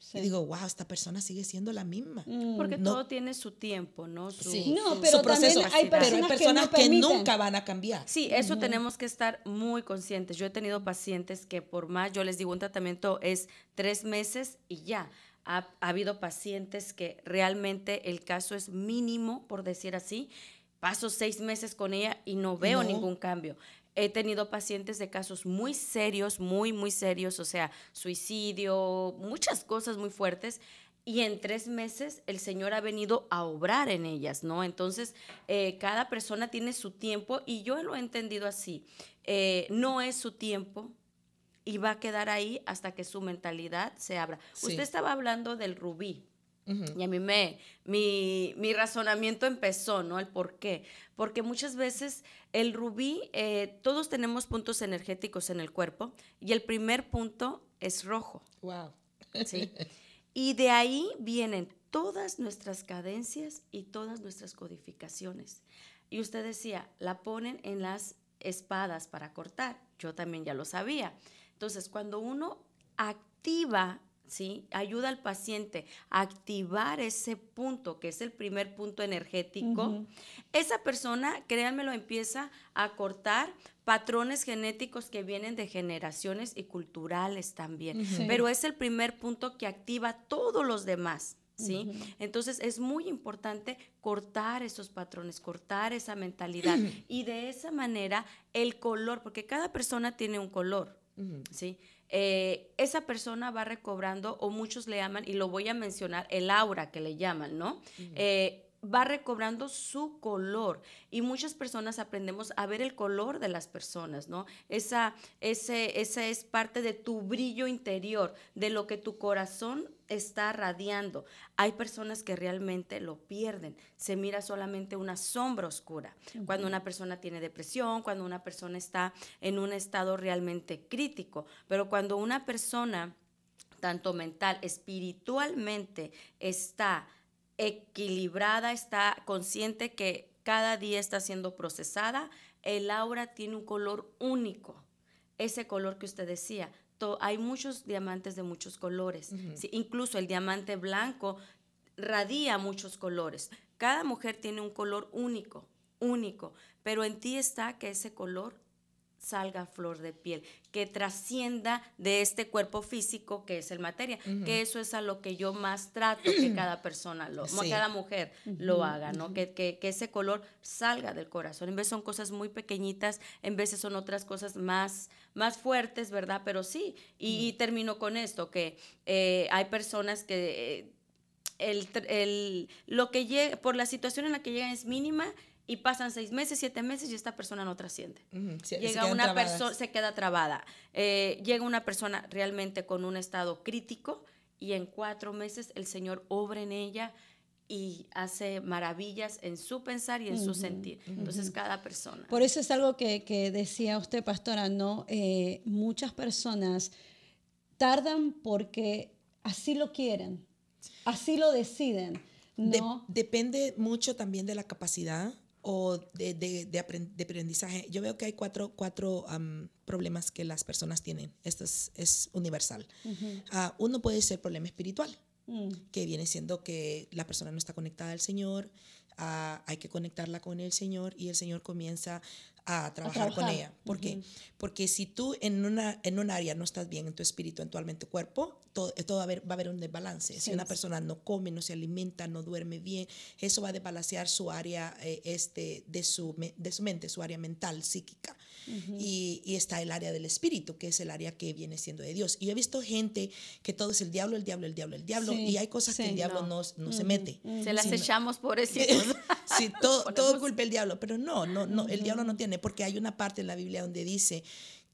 sí. Y digo, wow, esta persona sigue siendo la misma. Mm. Porque No. todo tiene su tiempo, ¿no? Su, Sí. No, pero Su proceso. también hay Pero personas, que, que, no permiten. nunca van a cambiar. Sí, eso tenemos que estar muy conscientes. Yo he tenido pacientes que por más, yo les digo, un tratamiento es tres meses y ya. Ha, ha habido pacientes que realmente el caso es mínimo, por decir así. Paso seis meses con ella y no veo No. ningún cambio. He tenido pacientes de casos muy serios, muy, muy serios, o sea, suicidio, muchas cosas muy fuertes. y en tres meses el Señor ha venido a obrar en ellas, ¿no? Entonces, eh, cada persona tiene su tiempo y yo lo he entendido así. Eh, no es su tiempo y va a quedar ahí hasta que su mentalidad se abra. Usted estaba hablando del rubí. Y a mí me, mi, mi, razonamiento empezó, ¿no? El por qué. Porque muchas veces el rubí, eh, todos tenemos puntos energéticos en el cuerpo y el primer punto es rojo. Wow. Sí. *laughs* Y de ahí vienen todas nuestras cadencias y todas nuestras codificaciones. Y usted decía, la ponen en las espadas para cortar. Yo también ya lo sabía. Entonces, cuando uno activa ¿sí? Ayuda al paciente a activar ese punto, que es el primer punto energético. Esa persona, créanmelo, empieza a cortar patrones genéticos que vienen de generaciones y culturales también. Pero es el primer punto que activa todos los demás. ¿Sí? Entonces es muy importante cortar esos patrones, cortar esa mentalidad *clears throat* y de esa manera el color, porque cada persona tiene un color, ¿sí? Eh, esa persona va recobrando, o muchos le llaman, y lo voy a mencionar, el aura que le llaman, ¿no? Eh, va recobrando su color y muchas personas aprendemos a ver el color de las personas, ¿no? Esa, ese, esa es parte de tu brillo interior, de lo que tu corazón está radiando. Hay personas que realmente lo pierden, se mira solamente una sombra oscura. Cuando una persona tiene depresión, cuando una persona está en un estado realmente crítico, pero cuando una persona, tanto mental, espiritualmente, está equilibrada, está consciente que cada día está siendo procesada, el aura tiene un color único. Ese color que usted decía, hay muchos diamantes de muchos colores. incluso el diamante blanco radia muchos colores. Cada mujer tiene un color único, único, pero en ti está que ese color salga flor de piel, que trascienda de este cuerpo físico que es el materia, que eso es a lo que yo más trato que *clears throat* cada persona, lo, cada mujer lo haga, ¿no? Que, que, ese color salga del corazón. En vez son cosas muy pequeñitas, en veces son otras cosas más, más fuertes, ¿verdad? Pero sí, y, termino con esto, que eh, hay personas que... el, el, lo que llega, por la situación en la que llegan es mínima y pasan seis meses, siete meses y esta persona no trasciende. llega una persona, se queda trabada. Eh, llega una persona realmente con un estado crítico y en cuatro meses el Señor obra en ella y hace maravillas en su pensar y en su sentir. Entonces, cada persona. Por eso es algo que, decía usted, pastora, ¿no? Eh, muchas personas tardan porque así lo quieren, así lo deciden. ¿no? depende mucho también de la capacidad o de, de, de, aprendizaje. Yo veo que hay cuatro, cuatro problemas que las personas tienen. Esto es, es universal. Ah, uno puede ser problema espiritual, mm. que viene siendo que la persona no está conectada al Señor, ah, hay que conectarla con el Señor y el Señor comienza a trabajar, con ella. ¿Por qué? Porque si tú en, una, en un área no estás bien en tu espíritu, en tu alma, en tu cuerpo, todo, todo va, a haber, va, a haber, un desbalance. Si una persona no come, no se alimenta, no duerme bien, eso va a desbalancear su área eh, este, de, su, de su mente, su área mental, psíquica y, y, está el área del espíritu, que es el área que viene siendo de Dios. Y yo he visto gente que todo es el diablo, el diablo, el diablo, el diablo, y hay cosas que el diablo no, no, se mete. Se las echamos *laughs* por eso. sí, todo, *laughs* todo culpa el diablo, pero no, no, no, el diablo no tiene, porque hay una parte en la Biblia donde dice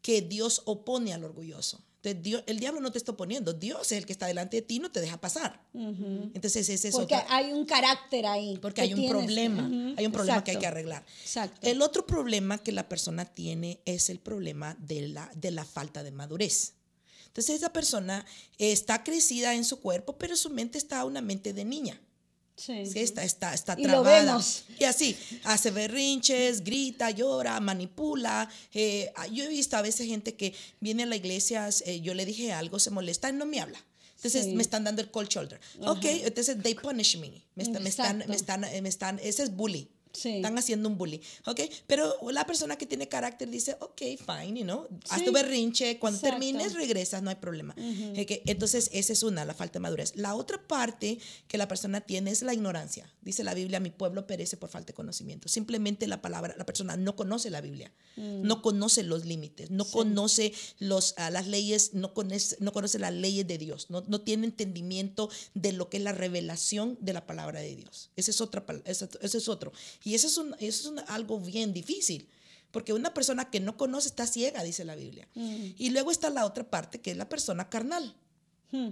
que Dios opone al orgulloso. Dios, el diablo no te está oponiendo, Dios es el que está delante de ti y no te deja pasar. Entonces es eso. Porque hay un carácter ahí. Porque hay un problema, hay un problema que hay que arreglar. Exacto. El otro problema que la persona tiene es el problema de la, de la falta de madurez. Entonces esa persona está crecida en su cuerpo, pero su mente está una mente de niña. Sí. está, está, está trabada. Y, así, hace berrinches, grita, llora, manipula. Eh, yo he visto a veces gente que viene a la iglesia, eh, yo le dije algo, se molesta y no me habla. Entonces me están dando el cold shoulder. Ok, entonces they punish me. Me, están, me, están, me, están, me están, ese es bully. Sí. Están haciendo un bullying, ¿ok? Pero la persona que tiene carácter dice, ok, fine, you know, haz Sí. tu berrinche, cuando Exacto. termines regresas, no hay problema. Entonces, esa es una, la falta de madurez. La otra parte que la persona tiene es la ignorancia. Dice la Biblia, mi pueblo perece por falta de conocimiento. Simplemente la palabra, la persona no conoce la Biblia, no conoce los límites, no conoce los, ah, las leyes, no conoce, no conoce las leyes de Dios, no, no tiene entendimiento de lo que es la revelación de la palabra de Dios. Ese es, otra, ese es otro. Y eso es, un, eso es un- algo bien difícil. Porque una persona que no conoce está ciega, dice la Biblia. Y luego está la otra parte, que es la persona carnal Hmm.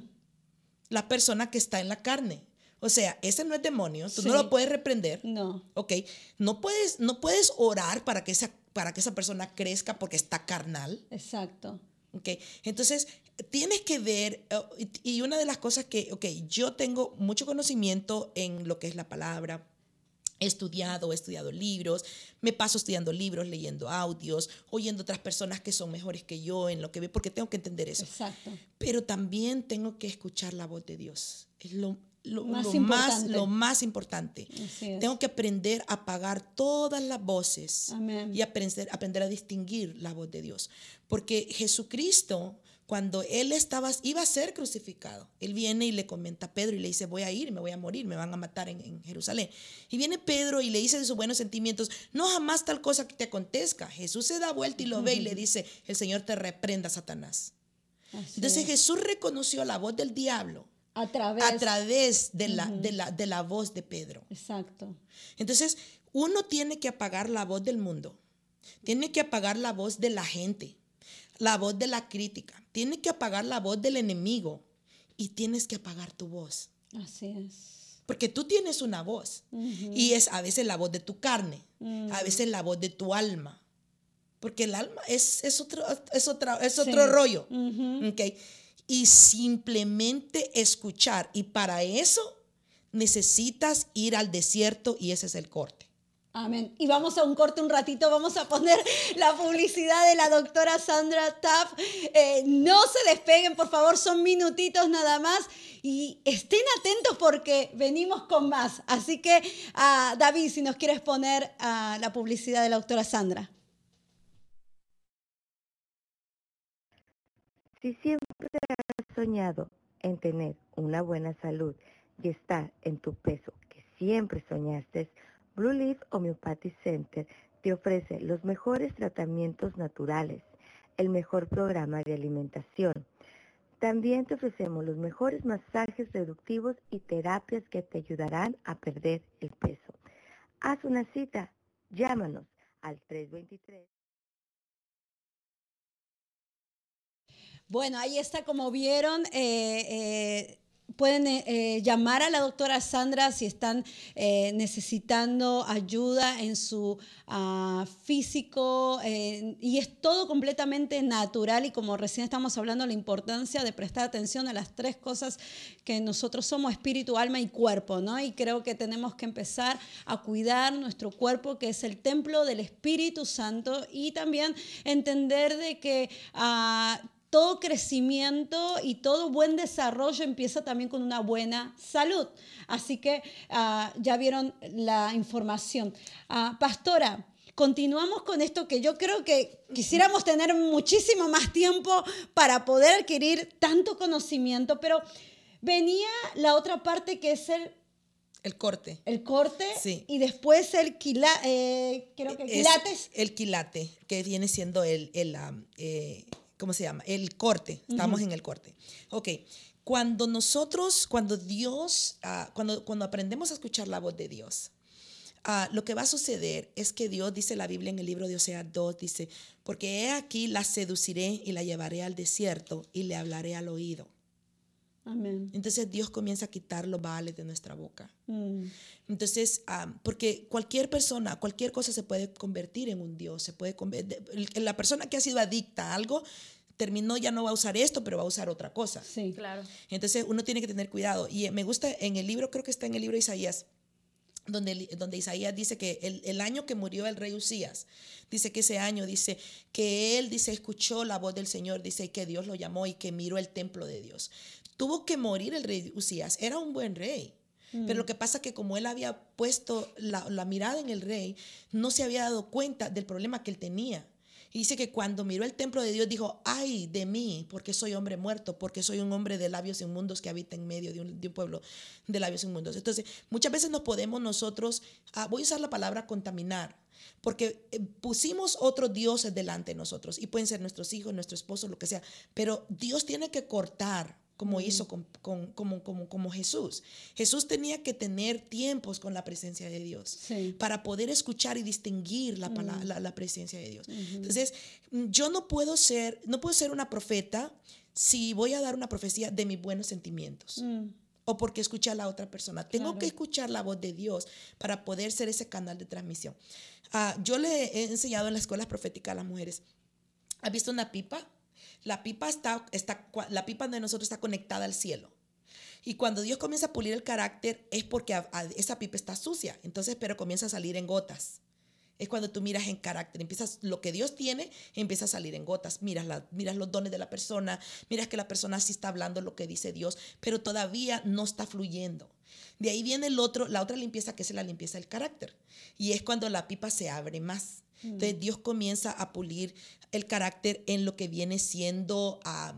la persona que está en la carne. O sea, ese no es demonio, tú Sí. no lo puedes reprender, No. ¿ok? No puedes, no puedes orar para que, esa, para que esa persona crezca porque está carnal, Exacto. ¿ok? Entonces, tienes que ver, y y una de las cosas que, ok, yo tengo mucho conocimiento en lo que es la palabra, He estudiado, he estudiado libros, me paso estudiando libros, leyendo audios, oyendo otras personas que son mejores que yo en lo que veo, porque tengo que entender eso Exacto. pero también tengo que escuchar la voz de Dios. Es lo, lo- Más lo más, importante. lo más importante. Tengo que aprender a apagar todas las voces Amén. y aprender, aprender a distinguir la voz de Dios. Porque Jesucristo, cuando Él estaba, iba a ser crucificado, Él viene y le comenta a Pedro y le dice, voy a ir, me voy a morir, me van a matar en, en Jerusalén. Y viene Pedro y le dice de sus buenos sentimientos, no jamás tal cosa que te acontezca. Jesús se da vuelta y lo ve y le dice, el Señor te reprenda, Satanás. Así Entonces es. Jesús reconoció la voz del diablo a través. a través de la, de, la, de la voz de Pedro. Exacto. Entonces, uno tiene que apagar la voz del mundo, tiene que apagar la voz de la gente, la voz de la crítica, tiene que apagar la voz del enemigo y tienes que apagar tu voz. Así es. Porque tú tienes una voz y es a veces la voz de tu carne, a veces la voz de tu alma. Porque el alma es, es otro, es otra, es otro Sí. rollo. Ujú. ¿ok? Y simplemente escuchar. Y para eso necesitas ir al desierto y ese es el corte. Amén. Y vamos a un corte un ratito, vamos a poner *laughs* la publicidad de la doctora Sandra Taff. Eh, no se despeguen, por favor, son minutitos nada más. Y estén atentos porque venimos con más. Así que, ah, David, si nos quieres poner ah, la publicidad de la doctora Sandra. Si siempre has soñado en tener una buena salud y estar en tu peso que siempre soñaste, Blue Leaf Homeopathy Center te ofrece los mejores tratamientos naturales, el mejor programa de alimentación. También te ofrecemos los mejores masajes reductivos y terapias que te ayudarán a perder el peso. Haz una cita, llámanos al 323. Bueno, ahí está, como vieron, eh, eh, pueden eh, eh, llamar a la doctora Sandra si están eh, necesitando ayuda en su ah, físico y es todo completamente natural y como recién estamos hablando la importancia de prestar atención a las tres cosas que nosotros somos, espíritu, alma y cuerpo, ¿no? Y creo que tenemos que empezar a cuidar nuestro cuerpo, que es el templo del Espíritu Santo y también entender de que... ah, todo crecimiento y todo buen desarrollo empieza también con una buena salud. Así que ah, ya vieron la información. Ah, pastora, continuamos con esto que yo creo que quisiéramos tener muchísimo más tiempo para poder adquirir tanto conocimiento, pero venía la otra parte que es el, El corte. el corte Sí. y después el quila, eh, creo que Es quilates. el quilate, que viene siendo el, el, am, eh, ¿cómo se llama? El corte. Estamos en el corte. Ok. Cuando nosotros, cuando Dios, ah, cuando, cuando aprendemos a escuchar la voz de Dios, ah, lo que va a suceder es que Dios, dice la Biblia en el libro de Oseas 2, dice, porque he aquí la seduciré y la llevaré al desierto y le hablaré al oído. Amén. Entonces Dios comienza a quitar los vales de nuestra boca. Mm, Entonces, ah, porque cualquier persona, cualquier cosa se puede convertir en un Dios, se puede conver- de- el- la persona que ha sido adicta a algo terminó ya no va a usar esto, pero va a usar otra cosa. sí. Claro. Entonces, uno tiene que tener cuidado. Y eh, me gusta en el libro, creo que está en el libro de Isaías, donde, donde Isaías dice que el, el año que murió el rey Usías, dice que ese año, dice que él, dice, escuchó la voz del Señor, dice que Dios lo llamó y que miró el templo de Dios. Tuvo que morir el rey Usías, era un buen rey, Pero lo que pasa que como él había puesto la, la mirada en el rey, no se había dado cuenta del problema que él tenía. Y dice que cuando miró el templo de Dios dijo, ay de mí, porque soy hombre muerto, porque soy un hombre de labios inmundos que habita en medio de un, de un pueblo de labios inmundos. Entonces, muchas veces nos podemos nosotros, ah, voy a usar la palabra contaminar, porque eh, pusimos otros dioses delante de nosotros, y pueden ser nuestros hijos, nuestro esposo, lo que sea, pero Dios tiene que cortar como hizo con, con- como, como, como Jesús. Jesús tenía que tener tiempos con la presencia de Dios Sí. para poder escuchar y distinguir la, la, la presencia de Dios. Entonces, mm, yo no puedo ser, no puedo ser una profeta si voy a dar una profecía de mis buenos sentimientos Mm, o porque escuché a la otra persona. Tengo Claro. que escuchar la voz de Dios para poder ser ese canal de transmisión. Ah, yo le he enseñado en las escuelas proféticas a las mujeres. ¿Has visto una pipa? La pipa está, está, la pipa de nosotros está conectada al cielo. Y cuando Dios comienza a pulir el carácter es porque esa pipa está sucia. Entonces, pero comienza a salir en gotas. Es cuando tú miras en carácter, empiezas lo que Dios tiene, empieza a salir en gotas. Miras, la- miras los dones de la persona, miras que la persona sí está hablando lo que dice Dios, pero todavía no está fluyendo. De ahí viene el otro, la otra limpieza que es la limpieza del carácter. Y es cuando la pipa se abre más. Entonces Dios comienza a pulir el carácter en lo que viene siendo ah,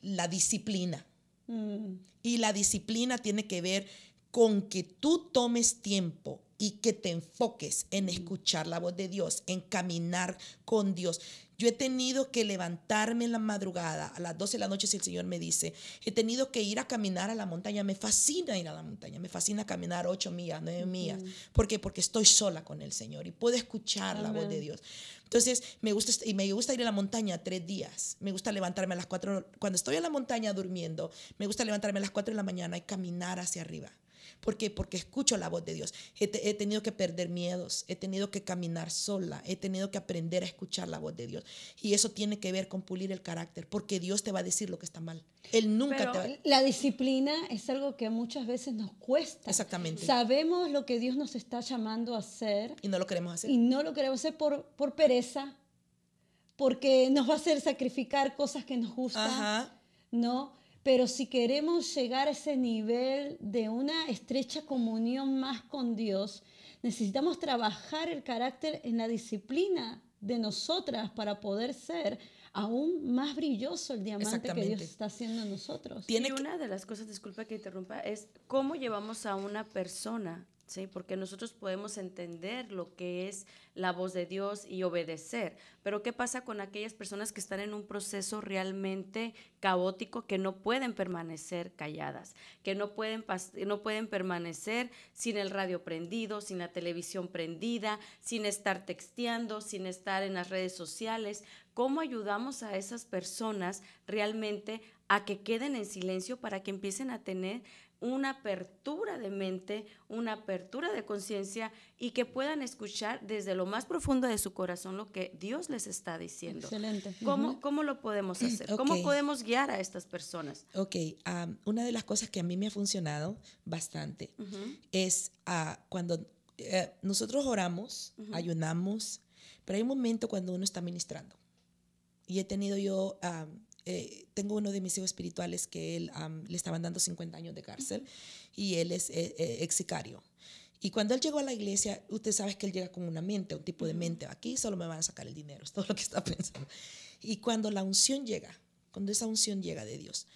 la disciplina. mm, Y la disciplina tiene que ver con que tú tomes tiempo y que te enfoques en escuchar la voz de Dios, en caminar con Dios. Yo he tenido que levantarme en la madrugada, a las 12 de la noche si el Señor me dice, he tenido que ir a caminar a la montaña, me fascina ir a la montaña, me fascina caminar 8 millas, 9 millas. ¿Por qué? Porque estoy sola con el Señor y puedo escuchar la voz de. Dios. Entonces, me gusta, y me gusta ir a la montaña tres días. Me gusta levantarme a las cuatro, cuando estoy en la montaña durmiendo, me gusta levantarme a las cuatro de la mañana y caminar hacia arriba. ¿Por qué? Porque escucho la voz de Dios. He, te- he tenido que perder miedos, he tenido que caminar sola, he tenido que aprender a escuchar la voz de Dios. Y eso tiene que ver con pulir el carácter, porque Dios te va a decir lo que está mal. Él nunca Pero- te va La disciplina es algo que muchas veces nos cuesta. Exactamente. Sabemos lo que Dios nos está llamando a hacer Y no lo queremos hacer. y no lo queremos hacer por, por pereza, porque nos va a hacer sacrificar cosas que nos gustan, Ajá. ¿no? Pero si queremos llegar a ese nivel de una estrecha comunión más con Dios, necesitamos trabajar el carácter en la disciplina de nosotras para poder ser aún más brilloso el diamante que Dios está haciendo en nosotros. Tiene y una de las cosas, disculpa que interrumpa, es cómo llevamos a una persona, Porque nosotros podemos entender lo que es la voz de Dios y obedecer, pero ¿qué pasa con aquellas personas que están en un proceso realmente caótico que no pueden permanecer calladas, que no pueden, no pueden permanecer sin el radio prendido, sin la televisión prendida, sin estar texteando, sin estar en las redes sociales? ¿Cómo ayudamos a esas personas realmente a que queden en silencio para que empiecen a tener una apertura de mente, una apertura de conciencia y que puedan escuchar desde lo más profundo de su corazón lo que Dios les está diciendo? Excelente. ¿Cómo, cómo lo podemos *clears throat* hacer? ¿Cómo Ok. podemos guiar a estas personas? Ok, am, una de las cosas que a mí me ha funcionado bastante es ah, cuando eh, nosotros oramos, ayunamos, pero hay un momento cuando uno está ministrando. Y he tenido yo, am, eh, tengo uno de mis hijos espirituales que él am, le estaban dando 50 años de cárcel y él es eh, eh, ex sicario. Y cuando él llegó a la iglesia, usted sabe que él llega con una mente, un tipo de mente. Aquí solo me van a sacar el dinero, *laughs* es todo lo que está pensando. Y cuando la unción llega, cuando esa unción llega de Dios,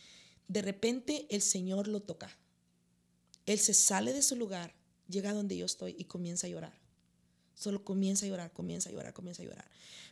de repente el Señor lo toca. Él se sale de su lugar, llega donde yo estoy y comienza a llorar. Solo comienza a llorar, comienza a llorar, comienza a llorar.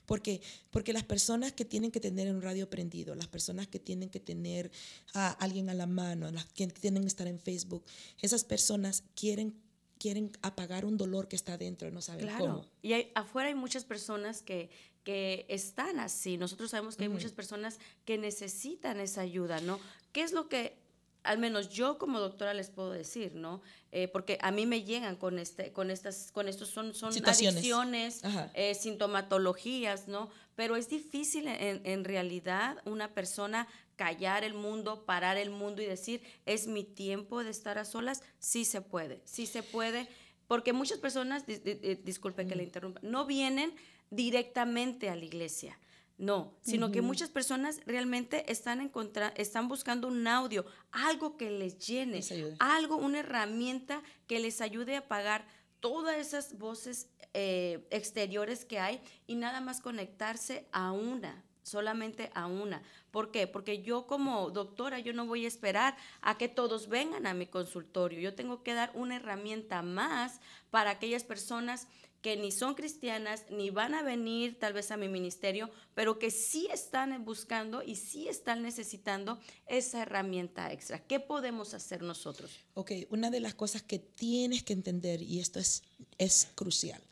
Porque, porque las personas que tienen que tener un radio prendido, las personas que tienen que tener a alguien a la mano, las que tienen que estar en Facebook, esas personas quieren, quieren apagar un dolor que está dentro y no saben Claro. cómo. Y hay- afuera hay muchas personas que, que están así. Nosotros sabemos que hay muchas personas que necesitan esa ayuda, ¿no? ¿Qué es lo que, al menos yo como doctora les puedo decir, ¿no? Eh, porque a mí me llegan con, este, con, estas, con estos, son, son adicciones, eh, sintomatologías, ¿no? Pero es difícil en, en realidad una persona callar el mundo, parar el mundo y decir, es mi tiempo de estar a solas. Sí se puede, sí se puede, porque muchas personas, dis- di- di- disculpe que le interrumpa, no vienen directamente a la iglesia. No, sino que muchas personas realmente están, están buscando un audio, algo que les llene, Les algo, una herramienta que les ayude a pagar todas esas voces eh, exteriores que hay y nada más conectarse a una, solamente a una. ¿Por qué? Porque yo como doctora, yo no voy a esperar a que todos vengan a mi consultorio. Yo tengo que dar una herramienta más para aquellas personas que ni son cristianas, ni van a venir tal vez a mi ministerio, pero que sí están buscando y sí están necesitando esa herramienta extra. ¿Qué podemos hacer nosotros? Ok, una de las cosas que tienes que entender, y esto es, es crucial,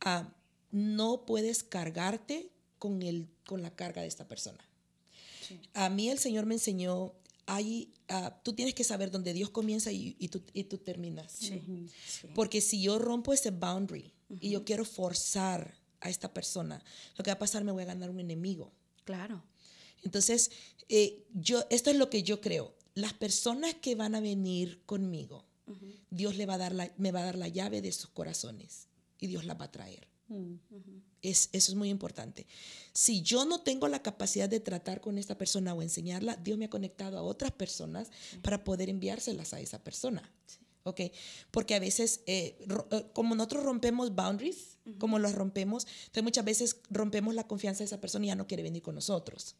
ah, no puedes cargarte con, el, con la carga de esta persona. A mí el Señor me enseñó, ahí, ah, tú tienes que saber dónde Dios comienza y, y tú, y tú terminas. Porque si yo rompo ese boundary y yo quiero forzar a esta persona, lo que va a pasar, me voy a ganar un enemigo. Claro. Entonces, eh, yo, esto es lo que yo creo. Las personas que van a venir conmigo, Dios le va a dar la, me va a dar la llave de sus corazones y Dios la va a traer. Es, eso es muy importante. Si yo no tengo la capacidad de tratar con esta persona o enseñarla, Dios me ha conectado a otras personas para poder enviárselas a esa persona. ¿Ok? Porque a veces, eh, eh, como nosotros rompemos boundaries, como los rompemos, entonces muchas veces rompemos la confianza de esa persona y ya no quiere venir con nosotros.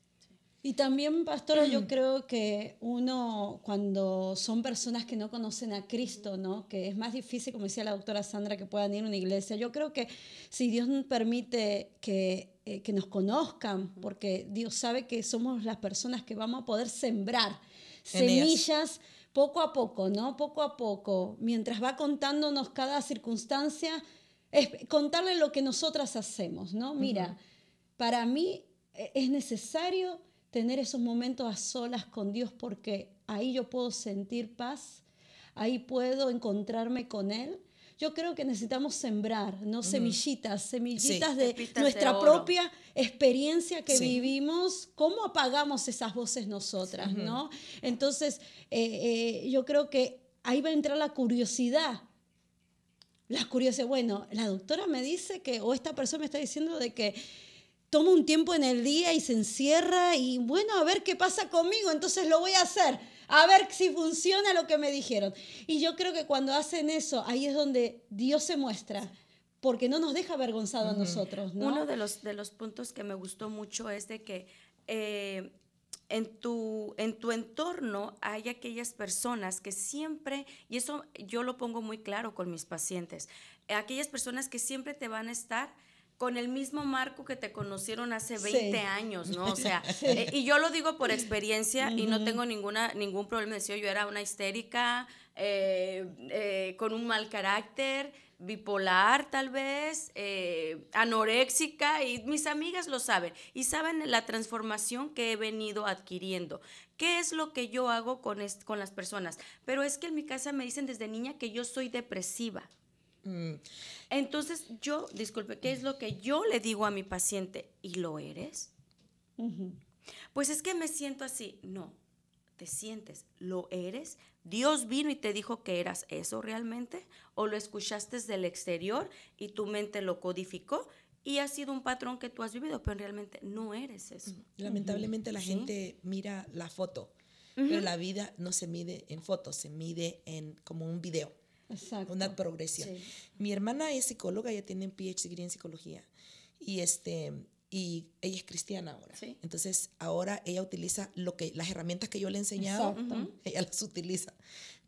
Y también, pastora, yo *clears throat* creo que uno, cuando son personas que no conocen a Cristo, ¿no? Que es más difícil, como decía la doctora Sandra, que puedan ir a una iglesia. Yo creo que si Dios nos permite que, eh, que nos conozcan, porque Dios sabe que somos las personas que vamos a poder sembrar En ellas. Poco a poco, ¿no? Poco a poco, mientras va contándonos cada circunstancia, es contarle lo que nosotras hacemos, ¿no? Mira, para mí eh, es necesario tener esos momentos a solas con Dios porque ahí yo puedo sentir paz, ahí puedo encontrarme con Él. Yo creo que necesitamos sembrar, ¿no? Semillitas, semillitas de nuestra propia experiencia que Sí. vivimos, cómo apagamos esas voces nosotras, ¿no? Entonces, eh, eh, yo creo que ahí va a entrar la curiosidad. La curiosidad, bueno, la doctora me dice que, o esta persona me está diciendo de que toma un tiempo en el día y se encierra y bueno, a ver qué pasa conmigo, entonces lo voy a hacer, a ver si funciona lo que me dijeron. Y yo creo que cuando hacen eso, ahí es donde Dios se muestra, porque no nos deja avergonzados a nosotros, ¿no? Uno de los, de los puntos que me gustó mucho es de que eh, en, tu, en tu entorno hay aquellas personas que siempre, y eso yo lo pongo muy claro con mis pacientes, aquellas personas que siempre te van a estar con el mismo marco que te conocieron hace Sí. 20 años, ¿no? O sea, *laughs* eh, y yo lo digo por experiencia y no tengo ninguna, ningún problema de decir, yo era una histérica, eh, eh, con un mal carácter, bipolar tal vez, anoréxica, y mis amigas lo saben, y saben la transformación que he venido adquiriendo. ¿Qué es lo que yo hago con, con las personas? Pero es que en mi casa me dicen desde niña que yo soy depresiva. Mm, Entonces yo, disculpe, ¿qué es lo que yo le digo a mi paciente? ¿Y lo eres? Pues es que me siento así. No, te sientes, lo eres. Dios vino y te dijo que eras eso realmente, o lo escuchaste del exterior y tu mente lo codificó y ha sido un patrón que tú has vivido, pero realmente no eres eso. Lamentablemente la Sí. gente mira la foto, pero la vida no se mide en fotos, se mide en como un video, Exacto. una progresión. Sí. Mi hermana es psicóloga, ella tiene un PhD en psicología y este y ella es cristiana ahora. Sí. Entonces ahora ella utiliza lo que las herramientas que yo le he enseñado, Exacto. ella las utiliza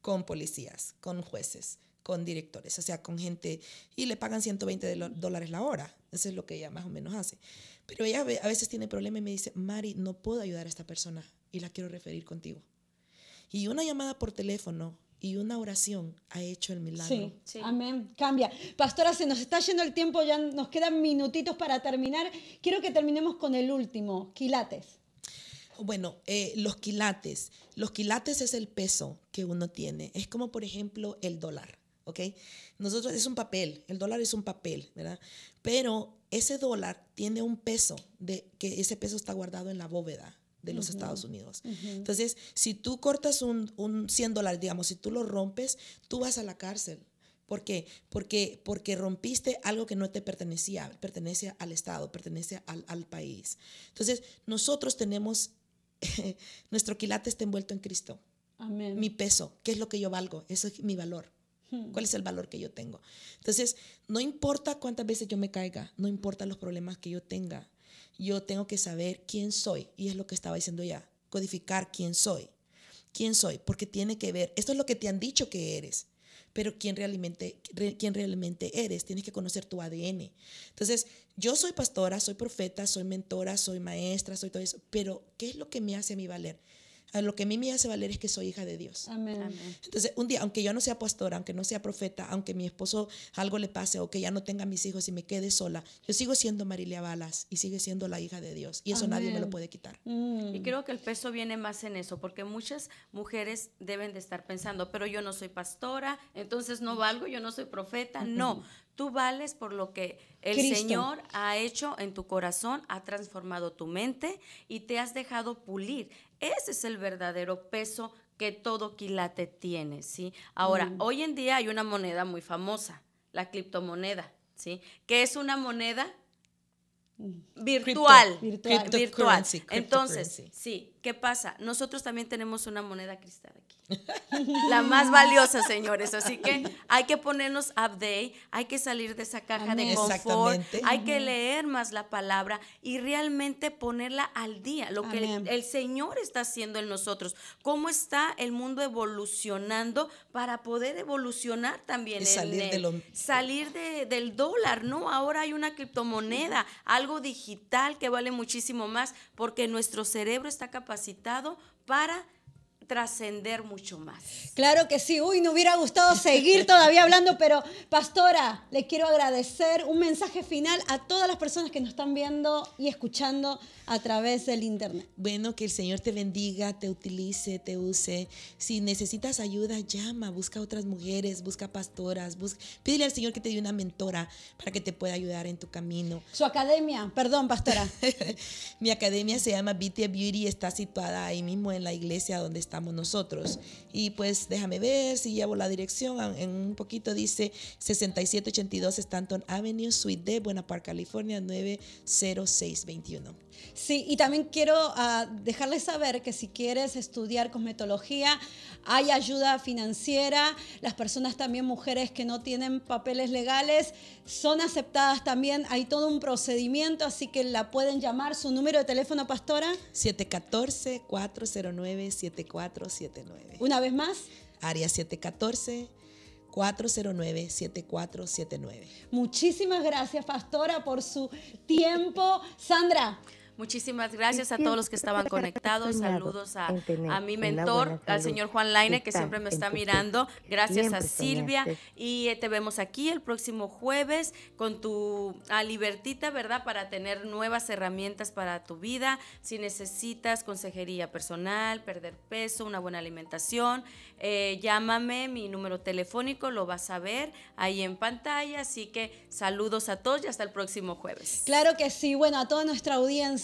con policías, con jueces, con directores, o sea, con gente y le pagan 120 de lo- dólares la hora. Eso es lo que ella más o menos hace. Pero ella a veces tiene problemas y me dice, Mari, no puedo ayudar a esta persona y la quiero referir contigo. Y una llamada por teléfono y una oración ha hecho el milagro. Sí, Sí. amén. Cambia. Pastora, se nos está yendo el tiempo, ya nos quedan minutitos para terminar. Quiero que terminemos con el último, quilates. Bueno, eh, los quilates. Los quilates es el peso que uno tiene. Es como, por ejemplo, el dólar, ¿ok? Nosotros es un papel, el dólar es un papel, ¿verdad? Pero ese dólar tiene un peso, de que ese peso está guardado en la bóveda de los Estados Unidos. Entonces, si tú cortas un, un 100 dólares, digamos, si tú lo rompes, tú vas a la cárcel ¿Por qué? Porque, porque rompiste algo que no te pertenecía, pertenece al Estado, pertenece al, al país. Entonces, nosotros tenemos, *laughs* nuestro quilate está envuelto en Cristo. Amén. Mi peso, ¿qué es lo que yo valgo? Eso es mi valor. ¿Cuál es el valor que yo tengo? Entonces, no importa cuántas veces yo me caiga, no importa los problemas que yo tenga, yo tengo que saber quién soy. Y es lo que estaba diciendo ya, codificar quién soy. ¿Quién soy? Porque tiene que ver, esto es lo que te han dicho que eres, pero quién realmente, quién realmente eres, tienes que conocer tu ADN. Entonces, yo soy pastora, soy profeta, soy mentora, soy maestra, soy todo eso, pero ¿qué es lo que me hace a mí valer? Lo que a mí me hace valer es que soy hija de Dios. Amén. Entonces, un día, aunque yo no sea pastora, aunque no sea profeta, aunque mi esposo algo le pase o que ya no tenga mis hijos y me quede sola, yo sigo siendo Marilia Balas y sigue siendo la hija de Dios. Y eso nadie me lo puede quitar. Mm. Y creo que el peso viene más en eso, porque muchas mujeres deben de estar pensando, pero yo no soy pastora, entonces no valgo, yo no soy profeta. No, Tú vales por lo que el Señor ha hecho en tu corazón, ha transformado tu mente y te has dejado pulir. Ese es el verdadero peso que todo quilate tiene, ¿sí? Ahora, mm. hoy en día hay una moneda muy famosa, la criptomoneda, ¿sí? Que es una moneda virtual, virtual. virtual. Entonces, sí, ¿qué pasa? Nosotros también tenemos una moneda cristal aquí. La más valiosa, señores. Así que hay que ponernos update, hay que salir de esa caja de confort, hay que leer más la palabra y realmente ponerla al día, lo que el, Señor está haciendo en nosotros, cómo está el mundo evolucionando para poder evolucionar también. salir, de salir del dólar, ¿no? Ahora hay una criptomoneda, algo digital que vale muchísimo más porque nuestro cerebro está capacitado para trascender mucho más. Claro que sí. Uy, me hubiera gustado seguir todavía hablando, pero pastora, le quiero agradecer un mensaje final a todas las personas que nos están viendo y escuchando a través del internet. Bueno, que el Señor te bendiga, te utilice, te use. Si necesitas ayuda, llama, busca otras mujeres, busca pastoras, busca, pídele al Señor que te dé una mentora para que te pueda ayudar en tu camino. Su academia, perdón, pastora. *laughs* Mi academia se llama BT Beauty, está situada ahí mismo en la iglesia donde estamos nosotros. Y pues déjame ver si llevo la dirección. En un poquito dice 6782 Stanton Avenue, Suite D, Buena Park, California, 90621. Sí, y también quiero uh, dejarles saber que si quieres estudiar cosmetología, hay ayuda financiera. Las personas también, mujeres que no tienen papeles legales, son aceptadas también. Hay todo un procedimiento, así que la pueden llamar. ¿Su número de teléfono, pastora? 714-409-7479. Una vez más. Área 714. 409-7479. Muchísimas gracias, pastora, por su tiempo. Sandra, Muchísimas gracias a todos los que estaban conectados. Saludos a, a mi mentor, al señor Juan Laine, que siempre me está mirando. Gracias a Silvia. Y eh, te vemos aquí el próximo jueves con tu a Libertita, ¿verdad? Para tener nuevas herramientas para tu vida. Si necesitas consejería personal, perder peso, una buena alimentación, eh, llámame. Mi número telefónico lo vas a ver ahí en pantalla. Así que saludos a todos y hasta el próximo jueves. Claro que sí. Bueno, a toda nuestra audiencia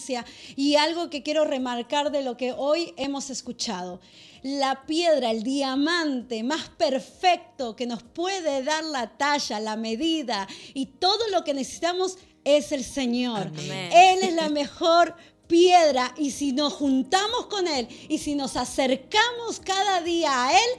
y algo que quiero remarcar de lo que hoy hemos escuchado. La piedra, el diamante más perfecto que nos puede dar la talla, la medida y todo lo que necesitamos es el Señor. Él es la mejor piedra y si nos juntamos con Él y si nos acercamos cada día a Él,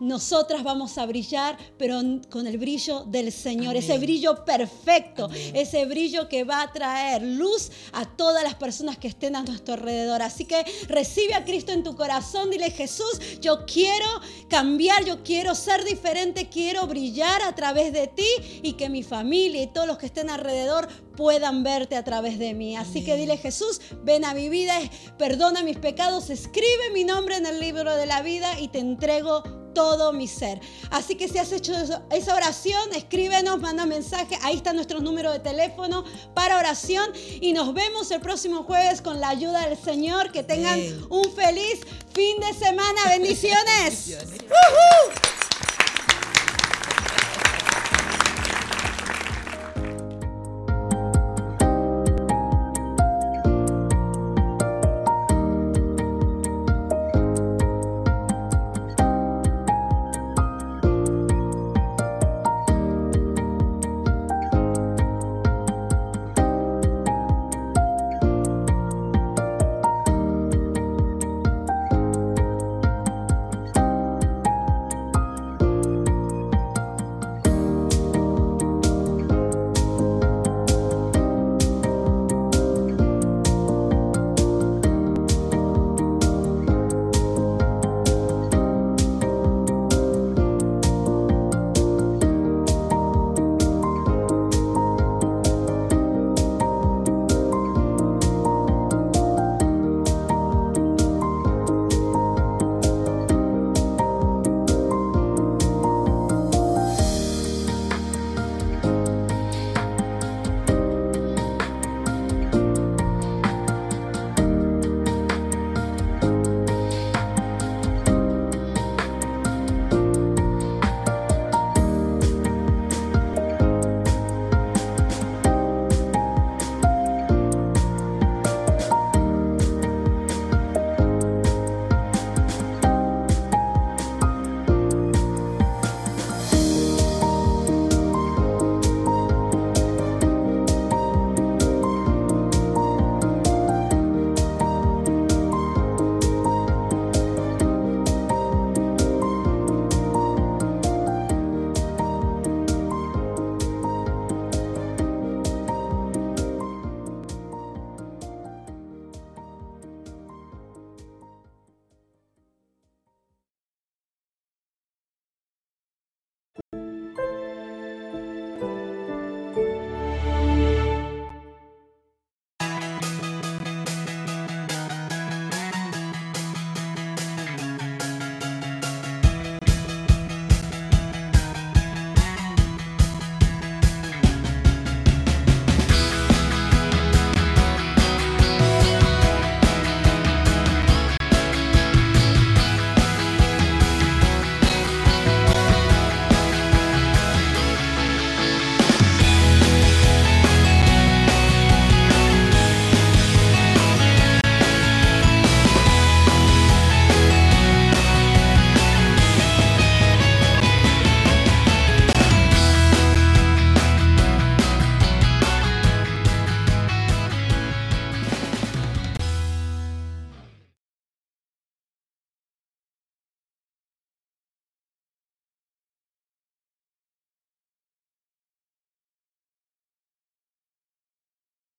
nosotras vamos a brillar, pero con el brillo del Señor, ese brillo perfecto, ese brillo que va a traer luz a todas las personas que estén a nuestro alrededor. Así que recibe a Cristo en tu corazón, dile Jesús, yo quiero cambiar, yo quiero ser diferente, quiero brillar a través de ti y que mi familia y todos los que estén alrededor puedan verte a través de mí. Así que dile Jesús, ven a mi vida, perdona mis pecados, escribe mi nombre en el libro de la vida y te entrego todo mi ser. Así que si has hecho esa oración, escríbenos, manda mensaje. Ahí está nuestro número de teléfono para oración. Y nos vemos el próximo jueves con la ayuda del Señor. Que tengan un feliz fin de semana. Bendiciones. *laughs*